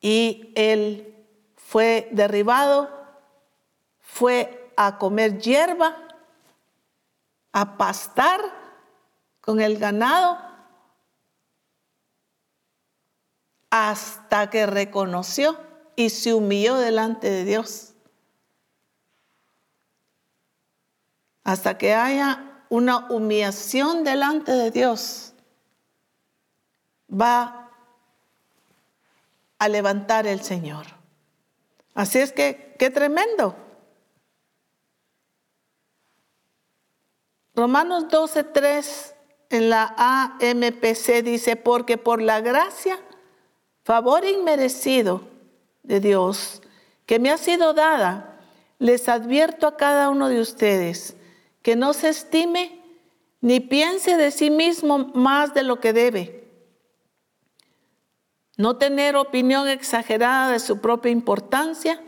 Y él fue derribado, fue a comer hierba, a pastar con el ganado, hasta que reconoció y se humilló delante de Dios. Hasta que haya una humillación delante de Dios, va a levantar el Señor. Así es que, qué tremendo. Romanos 12, 3 en la AMPC dice, porque por la gracia, favor inmerecido de Dios que me ha sido dada, les advierto a cada uno de ustedes que no se estime ni piense de sí mismo más de lo que debe. No tener opinión exagerada de su propia importancia,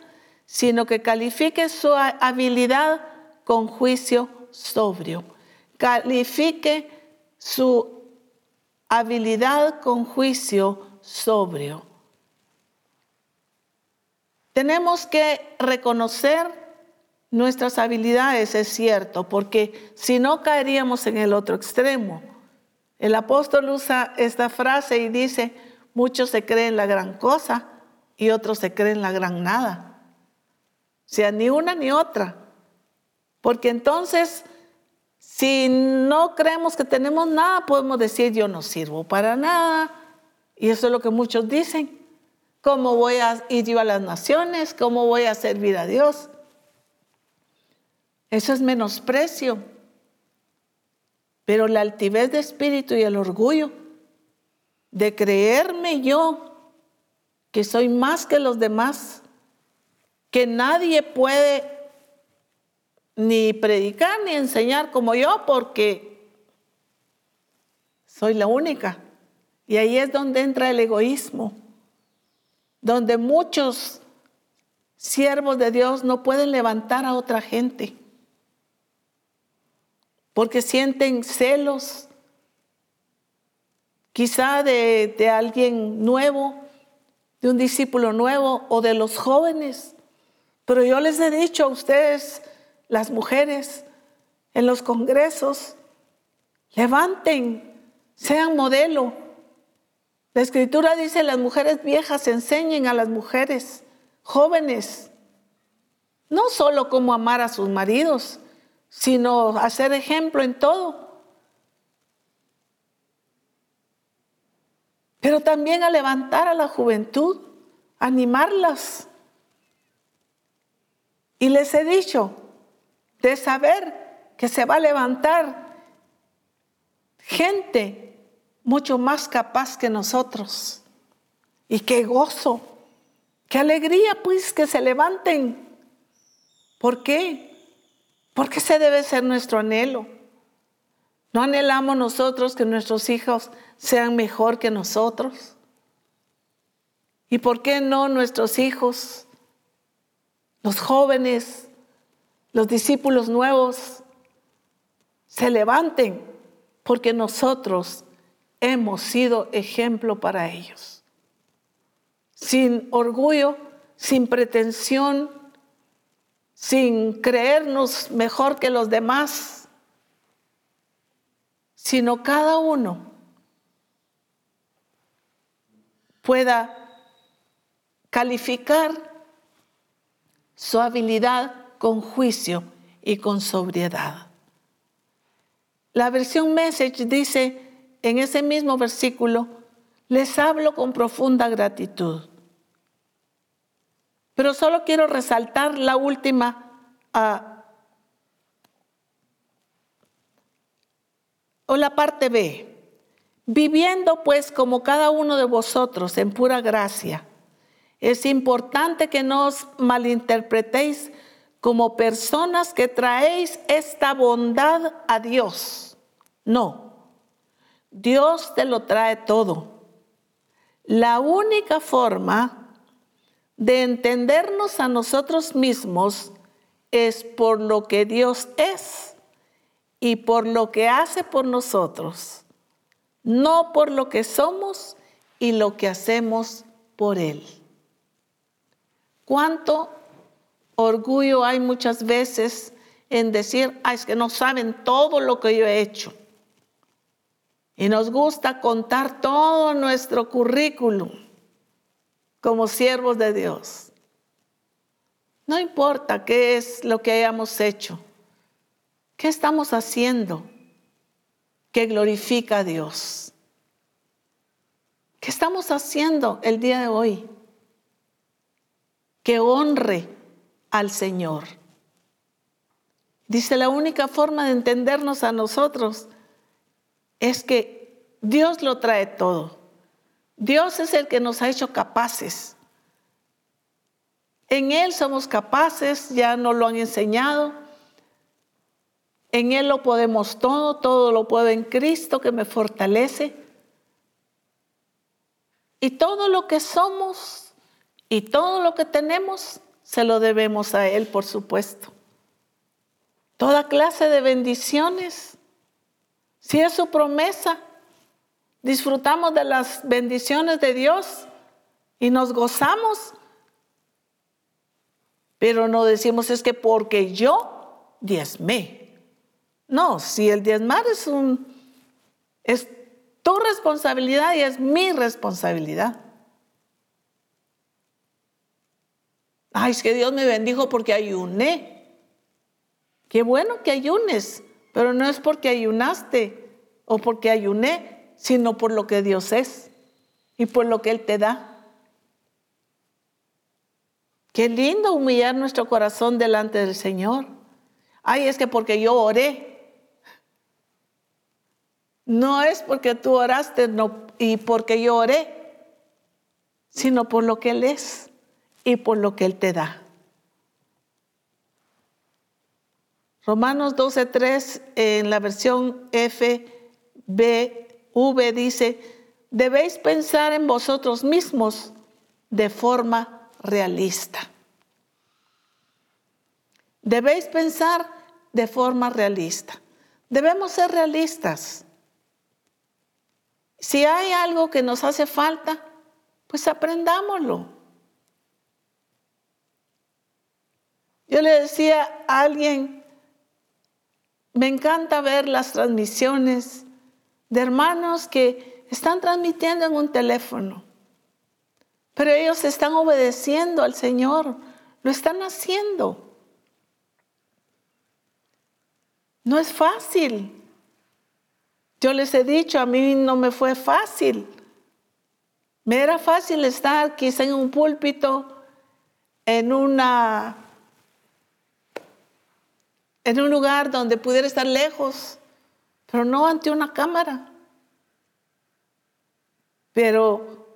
sino que califique su habilidad con juicio sobrio. Califique su habilidad con juicio sobrio. Tenemos que reconocer nuestras habilidades, es cierto, porque si no caeríamos en el otro extremo. El apóstol usa esta frase y dice, muchos se creen la gran cosa y otros se creen la gran nada. O sea, ni una ni otra. Porque entonces si no creemos que tenemos nada, podemos decir yo no sirvo para nada. Y eso es lo que muchos dicen. ¿Cómo voy a ir yo a las naciones? ¿Cómo voy a servir a Dios? Eso es menosprecio. Pero la altivez de espíritu y el orgullo de creerme yo que soy más que los demás, que nadie puede ni predicar ni enseñar como yo porque soy la única. Y ahí es donde entra el egoísmo, donde muchos siervos de Dios no pueden levantar a otra gente porque sienten celos, quizá de, alguien nuevo, de un discípulo nuevo o de los jóvenes. Pero yo les he dicho a ustedes, las mujeres en los congresos, levanten, sean modelo. La escritura dice, las mujeres viejas enseñen a las mujeres jóvenes, no solo cómo amar a sus maridos, sino hacer ejemplo en todo. Pero también a levantar a la juventud, animarlas. Y les he dicho, de saber que se va a levantar gente mucho más capaz que nosotros. Y qué gozo, qué alegría pues que se levanten. ¿Por qué? Porque ese debe ser nuestro anhelo. ¿No anhelamos nosotros que nuestros hijos sean mejor que nosotros? ¿Y por qué no nuestros hijos, los jóvenes, los discípulos nuevos se levanten porque nosotros hemos sido ejemplo para ellos. Sin orgullo, sin pretensión, sin creernos mejor que los demás, sino cada uno pueda calificar su habilidad con juicio y con sobriedad. La versión Message dice en ese mismo versículo, les hablo con profunda gratitud. Pero solo quiero resaltar la última ah, o la parte B. Viviendo pues como cada uno de vosotros en pura gracia, es importante que no os malinterpretéis como personas que traéis esta bondad a Dios. No, Dios te lo trae todo. La única forma de entendernos a nosotros mismos es por lo que Dios es y por lo que hace por nosotros, no por lo que somos y lo que hacemos por Él. ¿Cuánto orgullo hay muchas veces en decir, es que no saben todo lo que yo he hecho? Y nos gusta contar todo nuestro currículum como siervos de Dios. No importa qué es lo que hayamos hecho, qué estamos haciendo que glorifica a Dios. ¿Qué estamos haciendo el día de hoy? Que honre al Señor. Dice, la única forma de entendernos a nosotros es que Dios lo trae todo. Dios es el que nos ha hecho capaces. En Él somos capaces, ya nos lo han enseñado. En Él lo podemos todo, todo lo puedo en Cristo que me fortalece. Y todo lo que somos y todo lo que tenemos se lo debemos a Él, por supuesto. Toda clase de bendiciones si es su promesa, disfrutamos de las bendiciones de Dios y nos gozamos. Pero no decimos es que porque yo diezmé. No, si el diezmar es un es tu responsabilidad y es mi responsabilidad. Ay, es que Dios me bendijo porque ayuné. Qué bueno que ayunes, pero no es porque ayunaste o porque ayuné, sino por lo que Dios es y por lo que Él te da. Qué lindo humillar nuestro corazón delante del Señor. Ay, es que porque yo oré. No es porque tú oraste y porque yo oré, sino por lo que Él es y por lo que Él te da. Romanos 12.3 en la versión FBV dice, debéis pensar en vosotros mismos de forma realista. Debéis pensar de forma realista. Debemos ser realistas. Si hay algo que nos hace falta, pues aprendámoslo. Yo le decía a alguien, me encanta ver las transmisiones de hermanos que están transmitiendo en un teléfono, pero ellos están obedeciendo al Señor, lo están haciendo. No es fácil. Yo les he dicho, a mí no me fue fácil. Me era fácil estar quizá en un púlpito, en una en un lugar donde pudiera estar lejos, pero no ante una cámara. Pero,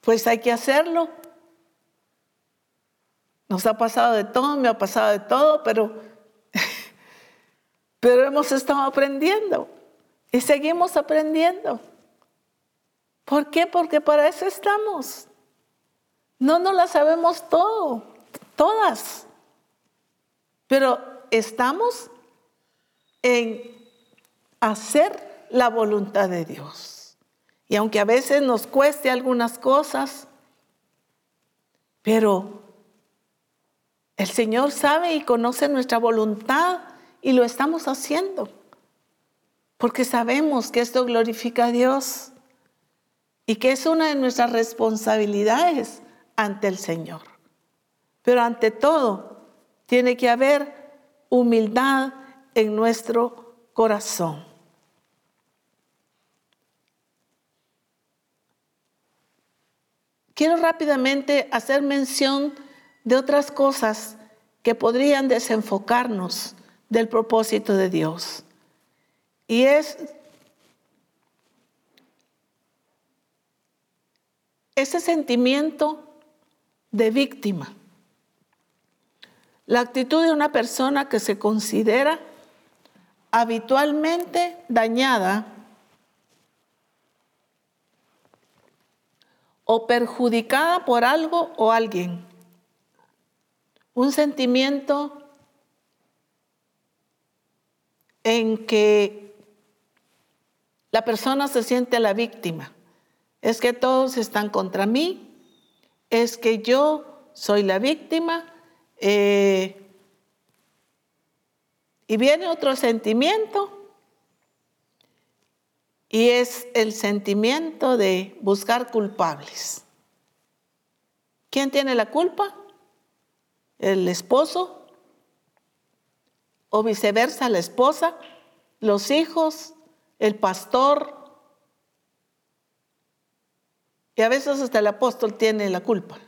pues hay que hacerlo. Nos ha pasado de todo, me ha pasado de todo, pero, pero hemos estado aprendiendo y seguimos aprendiendo. ¿Por qué? Porque para eso estamos. No nos la sabemos todo, todas. Pero estamos en hacer la voluntad de Dios. Y aunque a veces nos cueste algunas cosas, pero el Señor sabe y conoce nuestra voluntad y lo estamos haciendo. Porque sabemos que esto glorifica a Dios y que es una de nuestras responsabilidades ante el Señor. Pero ante todo, tiene que haber humildad en nuestro corazón. Quiero rápidamente hacer mención de otras cosas que podrían desenfocarnos del propósito de Dios. Y es ese sentimiento de víctima. La actitud de una persona que se considera habitualmente dañada o perjudicada por algo o alguien. Un sentimiento en que la persona se siente la víctima. Es que todos están contra mí, es que yo soy la víctima. Eh, y viene otro sentimiento y es el sentimiento de buscar culpables. ¿Quién tiene la culpa? ¿El esposo? ¿O viceversa, la esposa? ¿Los hijos? ¿El pastor? Y a veces hasta el apóstol tiene la culpa.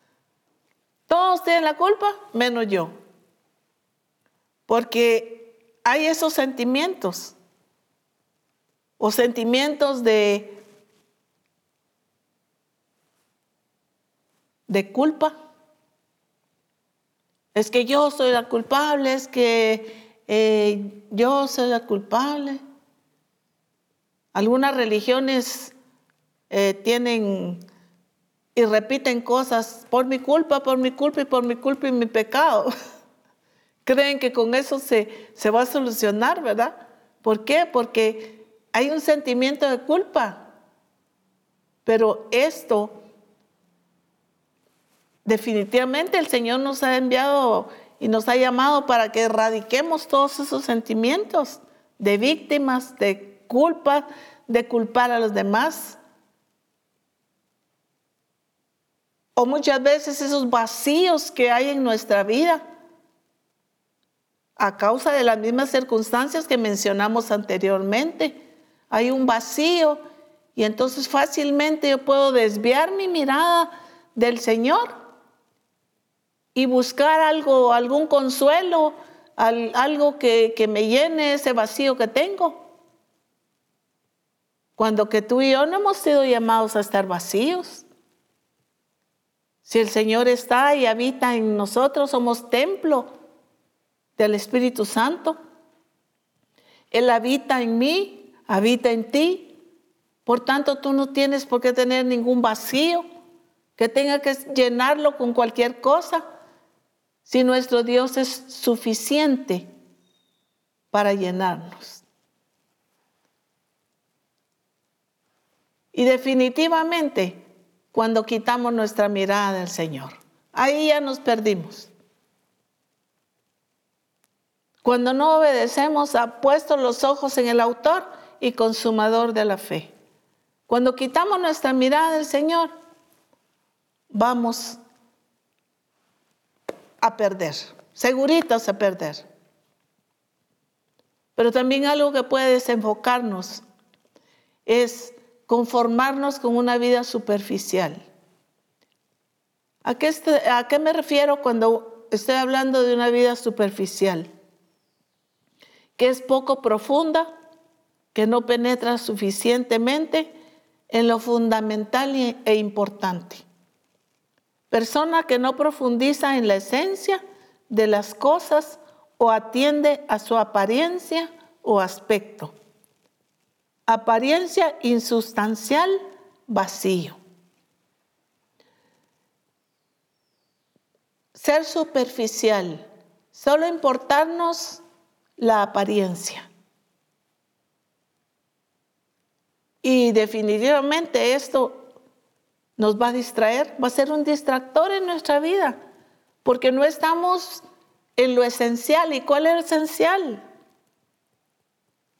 Todos tienen la culpa, menos yo. Porque hay esos sentimientos o sentimientos de, de culpa. Es que yo soy la culpable, es que eh, yo soy la culpable. Algunas religiones eh, tienen y repiten cosas por mi culpa, por mi culpa y por mi culpa y mi pecado. Creen que con eso se, se va a solucionar, ¿verdad? ¿Por qué? Porque hay un sentimiento de culpa. Pero esto, definitivamente el Señor nos ha enviado y nos ha llamado para que erradiquemos todos esos sentimientos de víctimas, de culpa, de culpar a los demás. O muchas veces esos vacíos que hay en nuestra vida a causa de las mismas circunstancias que mencionamos anteriormente hay un vacío y entonces fácilmente yo puedo desviar mi mirada del Señor y buscar algo, algún consuelo, algo que, que me llene ese vacío que tengo. Cuando que tú y yo no hemos sido llamados a estar vacíos. Si el Señor está y habita en nosotros, somos templo del Espíritu Santo. Él habita en mí habita en ti. Por tanto, tú no tienes por qué tener ningún vacío que tenga que llenarlo con cualquier cosa, si nuestro Dios es suficiente para llenarnos. Y definitivamente, cuando quitamos nuestra mirada del Señor, ahí ya nos perdimos. Cuando no obedecemos, ha puesto los ojos en el autor y consumador de la fe. Cuando quitamos nuestra mirada del Señor, vamos a perder, seguritos a perder. Pero también algo que puede desenfocarnos es conformarnos con una vida superficial. ¿A qué, este, ¿A qué me refiero cuando estoy hablando de una vida superficial? Que es poco profunda, que no penetra suficientemente en lo fundamental e importante. Persona que no profundiza en la esencia de las cosas o atiende a su apariencia o aspecto. Apariencia insustancial, vacío. Ser superficial, solo importarnos la apariencia. Y definitivamente esto nos va a distraer, va a ser un distractor en nuestra vida, porque no estamos en lo esencial. ¿Y cuál es lo esencial?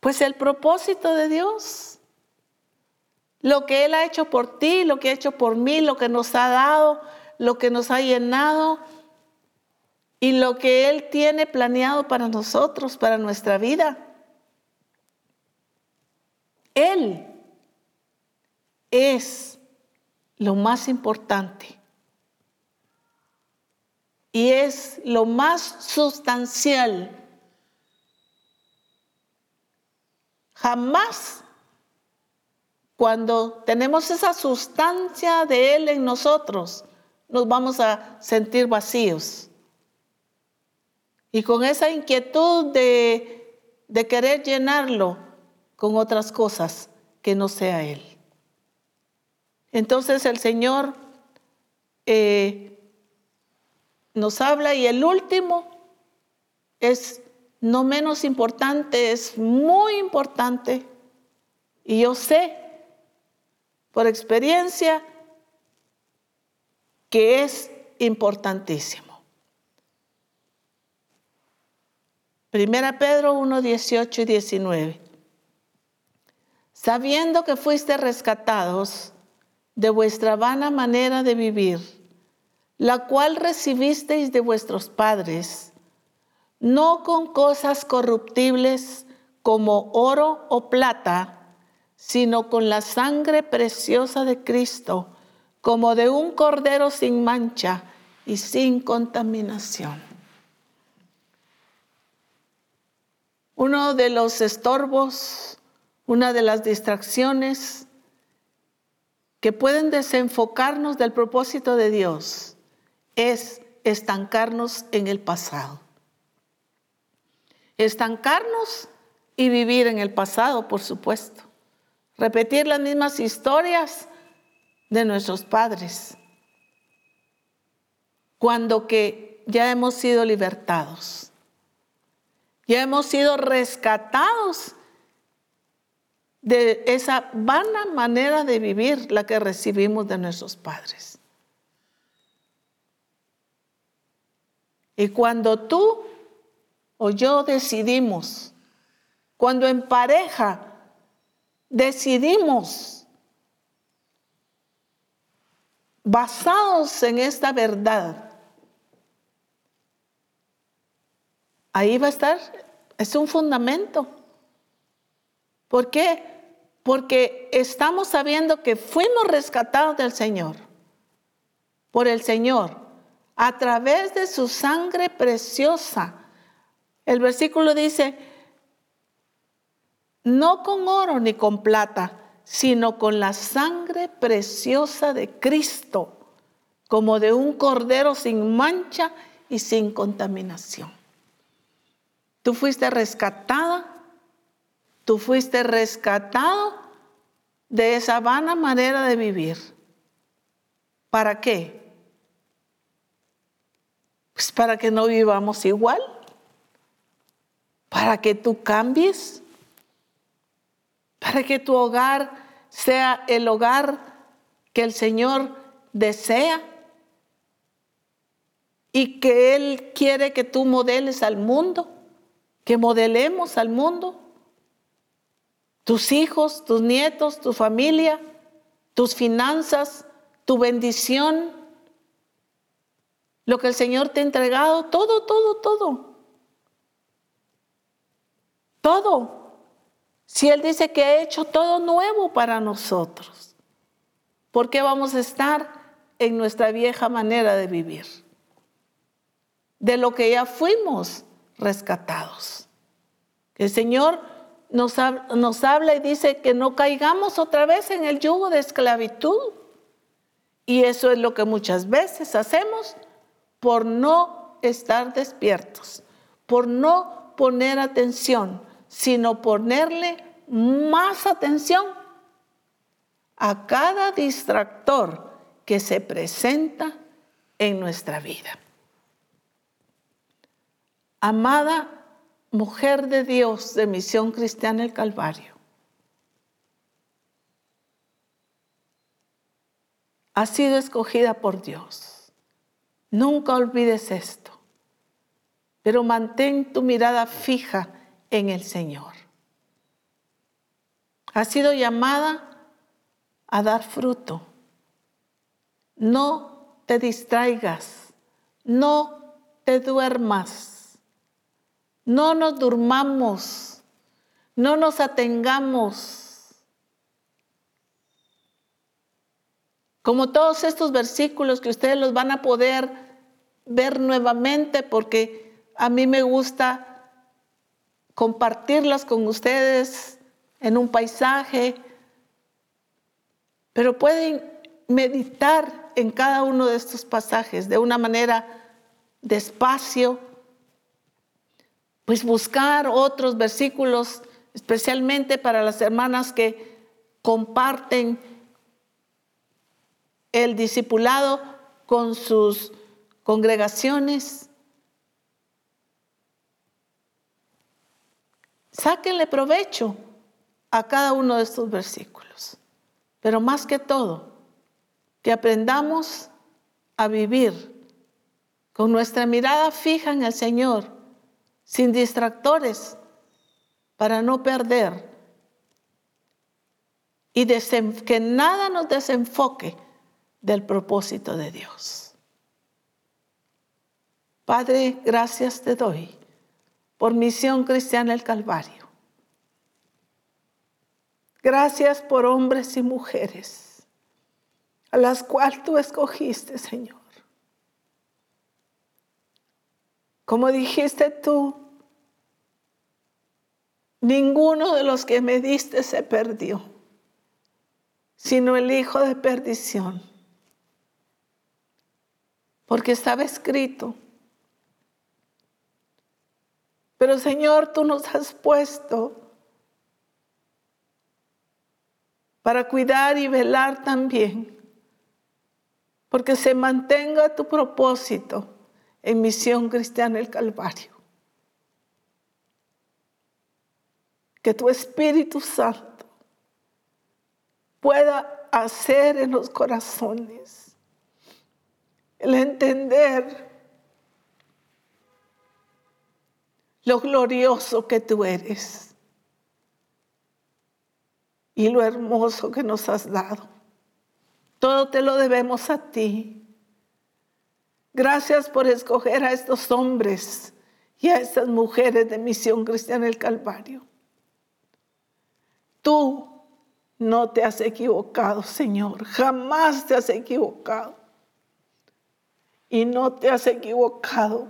Pues el propósito de Dios. Lo que Él ha hecho por ti, lo que ha hecho por mí, lo que nos ha dado, lo que nos ha llenado y lo que Él tiene planeado para nosotros, para nuestra vida. Él es lo más importante y es lo más sustancial. Jamás cuando tenemos esa sustancia de Él en nosotros, nos vamos a sentir vacíos. Y con esa inquietud de, de querer llenarlo con otras cosas que no sea Él. Entonces el Señor eh, nos habla y el último es no menos importante, es muy importante. Y yo sé por experiencia que es importantísimo. Primera Pedro 1, 18 y 19. Sabiendo que fuiste rescatados de vuestra vana manera de vivir, la cual recibisteis de vuestros padres, no con cosas corruptibles como oro o plata, sino con la sangre preciosa de Cristo, como de un cordero sin mancha y sin contaminación. Uno de los estorbos, una de las distracciones que pueden desenfocarnos del propósito de Dios es estancarnos en el pasado. Estancarnos y vivir en el pasado, por supuesto. Repetir las mismas historias de nuestros padres, cuando que ya hemos sido libertados, ya hemos sido rescatados de esa vana manera de vivir la que recibimos de nuestros padres. Y cuando tú o yo decidimos, cuando en pareja decidimos, basados en esta verdad, ahí va a estar, es un fundamento. ¿Por qué? Porque estamos sabiendo que fuimos rescatados del Señor, por el Señor, a través de su sangre preciosa. El versículo dice, no con oro ni con plata, sino con la sangre preciosa de Cristo, como de un cordero sin mancha y sin contaminación. Tú fuiste rescatada, tú fuiste rescatado de esa vana manera de vivir. ¿Para qué? Pues para que no vivamos igual, para que tú cambies para que tu hogar sea el hogar que el Señor desea y que Él quiere que tú modeles al mundo, que modelemos al mundo. Tus hijos, tus nietos, tu familia, tus finanzas, tu bendición, lo que el Señor te ha entregado, todo, todo, todo. Todo. Si Él dice que ha hecho todo nuevo para nosotros, ¿por qué vamos a estar en nuestra vieja manera de vivir? De lo que ya fuimos rescatados. El Señor nos, nos habla y dice que no caigamos otra vez en el yugo de esclavitud. Y eso es lo que muchas veces hacemos por no estar despiertos, por no poner atención sino ponerle más atención a cada distractor que se presenta en nuestra vida. Amada mujer de Dios de Misión Cristiana el Calvario, ha sido escogida por Dios. Nunca olvides esto, pero mantén tu mirada fija en el Señor. Ha sido llamada a dar fruto. No te distraigas, no te duermas, no nos durmamos, no nos atengamos. Como todos estos versículos que ustedes los van a poder ver nuevamente porque a mí me gusta compartirlas con ustedes en un paisaje, pero pueden meditar en cada uno de estos pasajes de una manera despacio, pues buscar otros versículos, especialmente para las hermanas que comparten el discipulado con sus congregaciones Sáquenle provecho a cada uno de estos versículos. Pero más que todo, que aprendamos a vivir con nuestra mirada fija en el Señor, sin distractores, para no perder y que nada nos desenfoque del propósito de Dios. Padre, gracias te doy por Misión Cristiana el Calvario. Gracias por hombres y mujeres a las cuales tú escogiste, Señor. Como dijiste tú, ninguno de los que me diste se perdió, sino el hijo de perdición. Porque estaba escrito. Pero Señor, tú nos has puesto para cuidar y velar también, porque se mantenga tu propósito en Misión Cristiana el Calvario. Que tu Espíritu Santo pueda hacer en los corazones el entender lo glorioso que tú eres y lo hermoso que nos has dado. Todo te lo debemos a ti. Gracias por escoger a estos hombres y a estas mujeres de Misión Cristiana del Calvario. Tú no te has equivocado, Señor. Jamás te has equivocado. Y no te has equivocado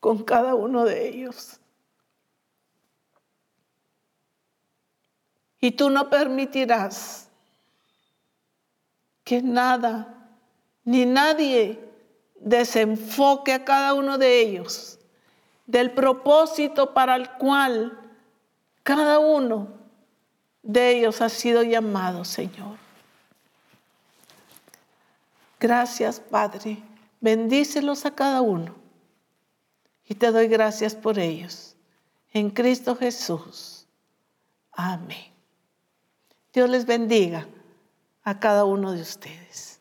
con cada uno de ellos. Y tú no permitirás que nada ni nadie desenfoque a cada uno de ellos del propósito para el cual cada uno de ellos ha sido llamado, Señor. Gracias, Padre. Bendícelos a cada uno. Y te doy gracias por ellos. En Cristo Jesús. Amén. Dios les bendiga a cada uno de ustedes.